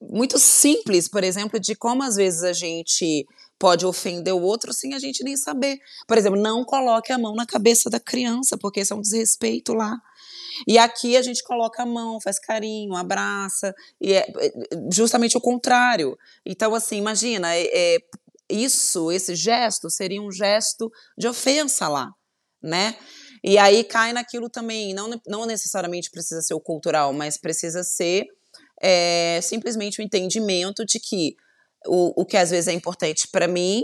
muito simples, por exemplo, de como às vezes a gente pode ofender o outro sem a gente nem saber. Por exemplo, não coloque a mão na cabeça da criança, porque isso é um desrespeito lá. E aqui a gente coloca a mão, faz carinho, abraça, e é, é justamente o contrário. Então, assim, imagina, é, é, isso, esse gesto seria um gesto de ofensa lá, né? E aí cai naquilo também, não, não necessariamente precisa ser o cultural, mas precisa ser é, simplesmente o entendimento de que o, o que às vezes é importante para mim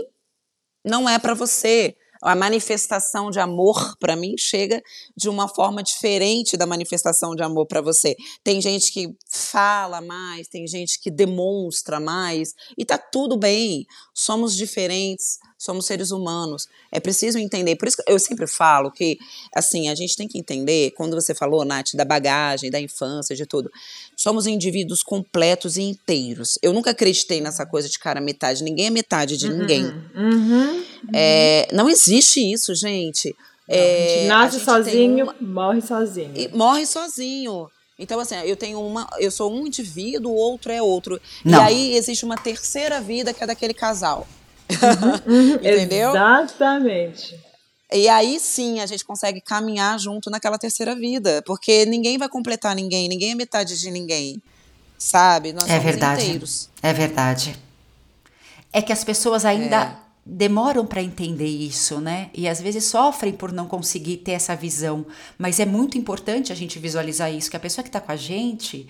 não é para você a manifestação de amor para mim chega de uma forma diferente da manifestação de amor para você. Tem gente que fala mais, tem gente que demonstra mais e tá tudo bem. Somos diferentes, somos seres humanos. É preciso entender. Por isso que eu sempre falo que, assim, a gente tem que entender, quando você falou, Nath, da bagagem, da infância, de tudo, somos indivíduos completos e inteiros. Eu nunca acreditei nessa coisa de cara metade. Ninguém é metade de uhum, ninguém. Uhum, é, não existe isso, gente. Não, é, a gente nasce a gente sozinho, uma... morre sozinho. E morre sozinho. Então, assim, eu tenho uma. Eu sou um indivíduo, o outro é outro. Não. E aí existe uma terceira vida que é daquele casal. Uhum, Entendeu? Exatamente. E aí sim a gente consegue caminhar junto naquela terceira vida, porque ninguém vai completar ninguém, ninguém é metade de ninguém, sabe? Nós é somos verdade. inteiros. É verdade. É que as pessoas ainda é. demoram para entender isso, né? E às vezes sofrem por não conseguir ter essa visão, mas é muito importante a gente visualizar isso, que a pessoa que está com a gente,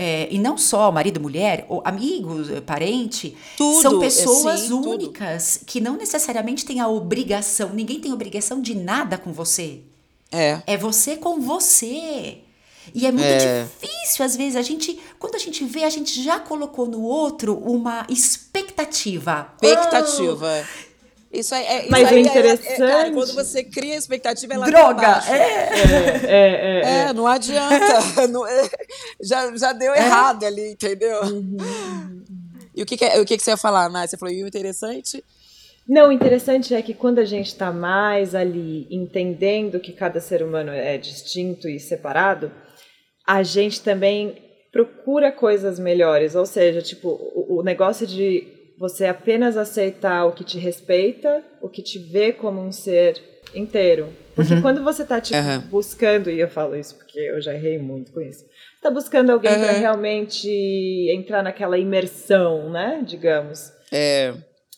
é, e não só marido, mulher, ou amigo, parente, tudo, são pessoas sim, únicas tudo. que não necessariamente têm a obrigação, ninguém tem obrigação de nada com você. É. É você com você. E é muito é. difícil, às vezes, a gente, quando a gente vê, a gente já colocou no outro uma expectativa. Expectativa. Oh, isso é, é Mas isso o interessante. É, cara, quando você cria expectativa, ela Droga! É. É, é, é, é, não adianta. não, já, já deu errado ali, entendeu? Uhum. E o que, que, o que, que você ia falar, Nath? Você falou, e o interessante? Não, o interessante é que quando a gente está mais ali entendendo que cada ser humano é distinto e separado, a gente também procura coisas melhores. Ou seja, tipo, o, o negócio de você apenas aceitar o que te respeita, o que te vê como um ser inteiro. Porque uhum. quando você tá, tipo, uhum. buscando, e eu falo isso porque eu já errei muito com isso, tá buscando alguém uhum. para realmente entrar naquela imersão, né? Digamos. É.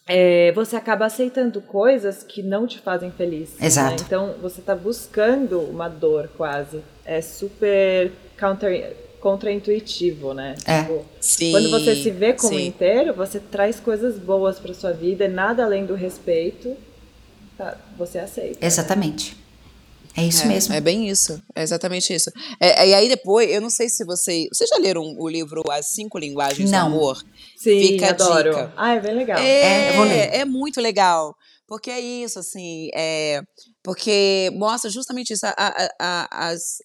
é. Você acaba aceitando coisas que não te fazem feliz. Né? Exato. Né? Então você tá buscando uma dor quase. É super counter contraintuitivo, né? É. Tipo, sim, quando você se vê como sim. inteiro, você traz coisas boas para sua vida, nada além do respeito, tá, você aceita. Exatamente. É isso é, mesmo. É bem isso. É exatamente isso. É, e aí depois, eu não sei se vocês. Vocês já leram o livro As Cinco Linguagens não. do Amor? Sim, Fica adoro. dica. Ah, é bem legal. É, é, eu vou ler. é muito legal. Porque é isso, assim, é, porque mostra justamente isso, a, a, as,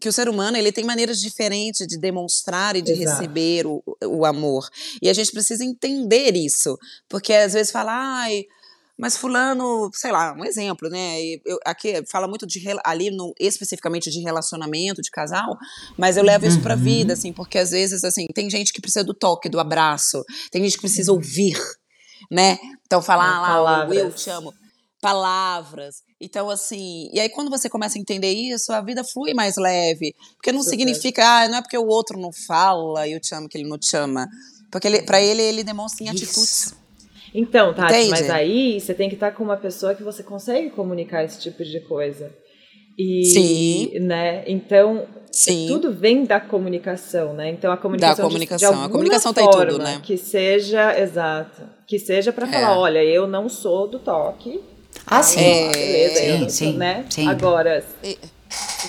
que o ser humano ele tem maneiras diferentes de demonstrar e de Exato. receber o, o amor. E a gente precisa entender isso, porque às vezes fala, ai, mas fulano, sei lá, um exemplo, né? Eu, aqui fala muito de ali no, especificamente de relacionamento de casal, mas eu levo isso para Uhum. vida, assim, porque às vezes assim tem gente que precisa do toque, do abraço, tem gente que precisa Uhum. ouvir né? Então, falar É, lá, palavras. eu te amo. Palavras. Então, assim, e aí quando você começa a entender isso, a vida flui mais leve. Porque não Super. significa, ah, não é porque o outro não fala, eu te amo, que ele não te ama. Porque ele, pra ele, ele demonstra em atitudes. Então, Tati, Entende? mas aí você tem que estar com uma pessoa que você consegue comunicar esse tipo de coisa. E, Sim. né? Então, Sim. tudo vem da comunicação, né? Então a comunicação, de- comunicação. De, A alguma comunicação tá em tudo, forma né? Que seja, exato, que seja para É. falar, olha, eu não sou do toque. Ah, sim. É, beleza, sim, sim, né? sim. Agora, E- tá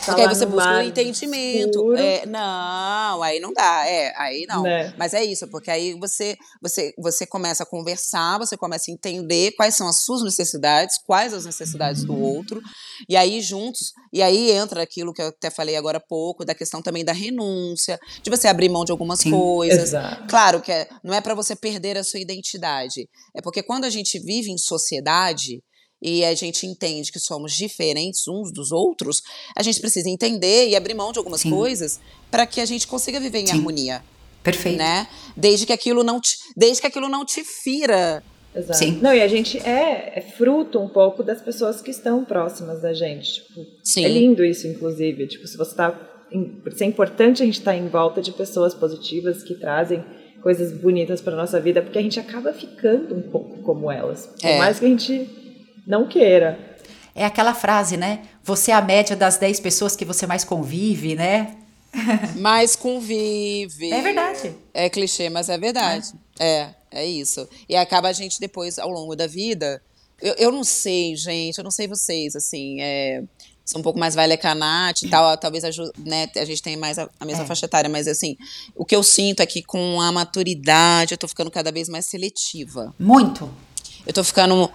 Porque aí você busca o entendimento. É, não, aí não dá. É, aí não. Né? Mas é isso, porque aí você, você, você começa a conversar, você começa a entender quais são as suas necessidades, quais as necessidades do outro, e aí juntos, e aí entra aquilo que eu até falei agora há pouco, da questão também da renúncia, de você abrir mão de algumas Sim. coisas. Exato. Claro que é- não é para você perder a sua identidade. É porque quando a gente vive em sociedade e a gente entende que somos diferentes uns dos outros, a gente precisa entender e abrir mão de algumas Sim. coisas para que a gente consiga viver em Sim. harmonia, Perfeito. né? Desde que aquilo não te, desde que aquilo não te fira. Exato. Sim. Não, e a gente é, é fruto um pouco das pessoas que estão próximas da gente. Tipo, Sim. É lindo isso, inclusive. Tipo, se você tá. em- Por isso é importante a gente estar em volta de pessoas positivas que trazem coisas bonitas para nossa vida, porque a gente acaba ficando um pouco como elas. Por É. mais que a gente não queira. É aquela frase, né? Você é a média das 10 pessoas que você mais convive, né? Mas convive. É verdade. É clichê, mas é verdade. É, é isso. E acaba a gente depois, ao longo da vida. Eu, eu não sei, gente, eu não sei vocês, assim. É, sou um pouco mais velha que a Nath e tal, talvez aju- né, a gente tenha mais a, a mesma É. faixa etária, mas assim, o que eu sinto é que com a maturidade eu tô ficando cada vez mais seletiva. Muito. Eu tô ficando.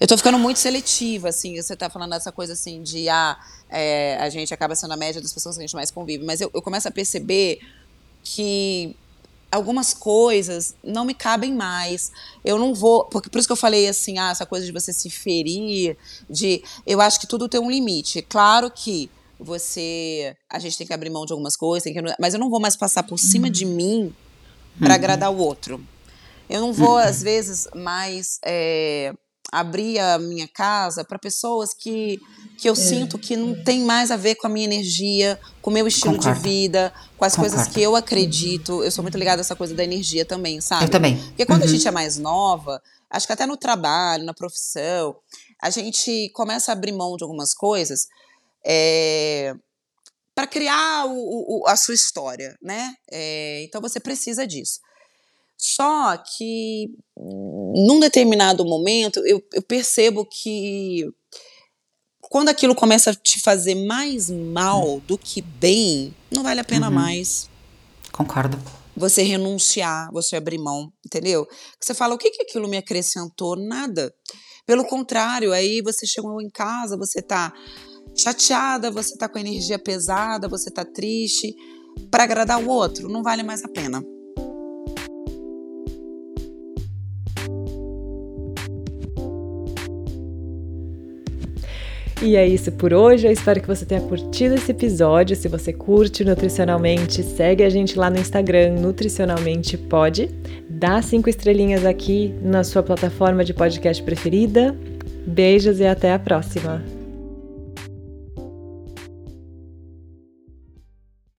Eu tô ficando muito seletiva, assim. Você tá falando dessa coisa assim de ah, é, a gente acaba sendo a média das pessoas que a gente mais convive. Mas eu, eu começo a perceber que algumas coisas não me cabem mais. Eu não vou. Porque por isso que eu falei assim, ah, essa coisa de você se ferir, de. Eu acho que tudo tem um limite. Claro que você. A gente tem que abrir mão de algumas coisas, que, mas eu não vou mais passar por cima de mim para agradar o outro. Eu não vou, às vezes, mais é, abrir a minha casa para pessoas que, que eu sinto que não tem mais a ver com a minha energia, com o meu estilo Concordo. de vida, com as coisas Concordo. que eu acredito. Eu sou muito ligada a essa coisa da energia também, sabe? Eu também. Porque quando a Uhum. gente é mais nova, acho que até no trabalho, na profissão, a gente começa a abrir mão de algumas coisas para criar o- o- a sua história, né? É, então você precisa disso. Só que num determinado momento eu, eu percebo que quando aquilo começa a te fazer mais mal do que bem, não vale a pena Uhum. mais Concordo. você renunciar, você abrir mão, entendeu? Você fala, o que, que aquilo me acrescentou? Nada. Pelo contrário, aí você chegou em casa, você tá chateada, você tá com a energia pesada, você tá triste. Para agradar o outro, não vale mais a pena. E é isso por hoje. Eu espero que você tenha curtido esse episódio. Se você curte nutricionalmente, segue a gente lá no Instagram, Nutricionalmente Pode. Dá cinco estrelinhas aqui na sua plataforma de podcast preferida. Beijos e até a próxima.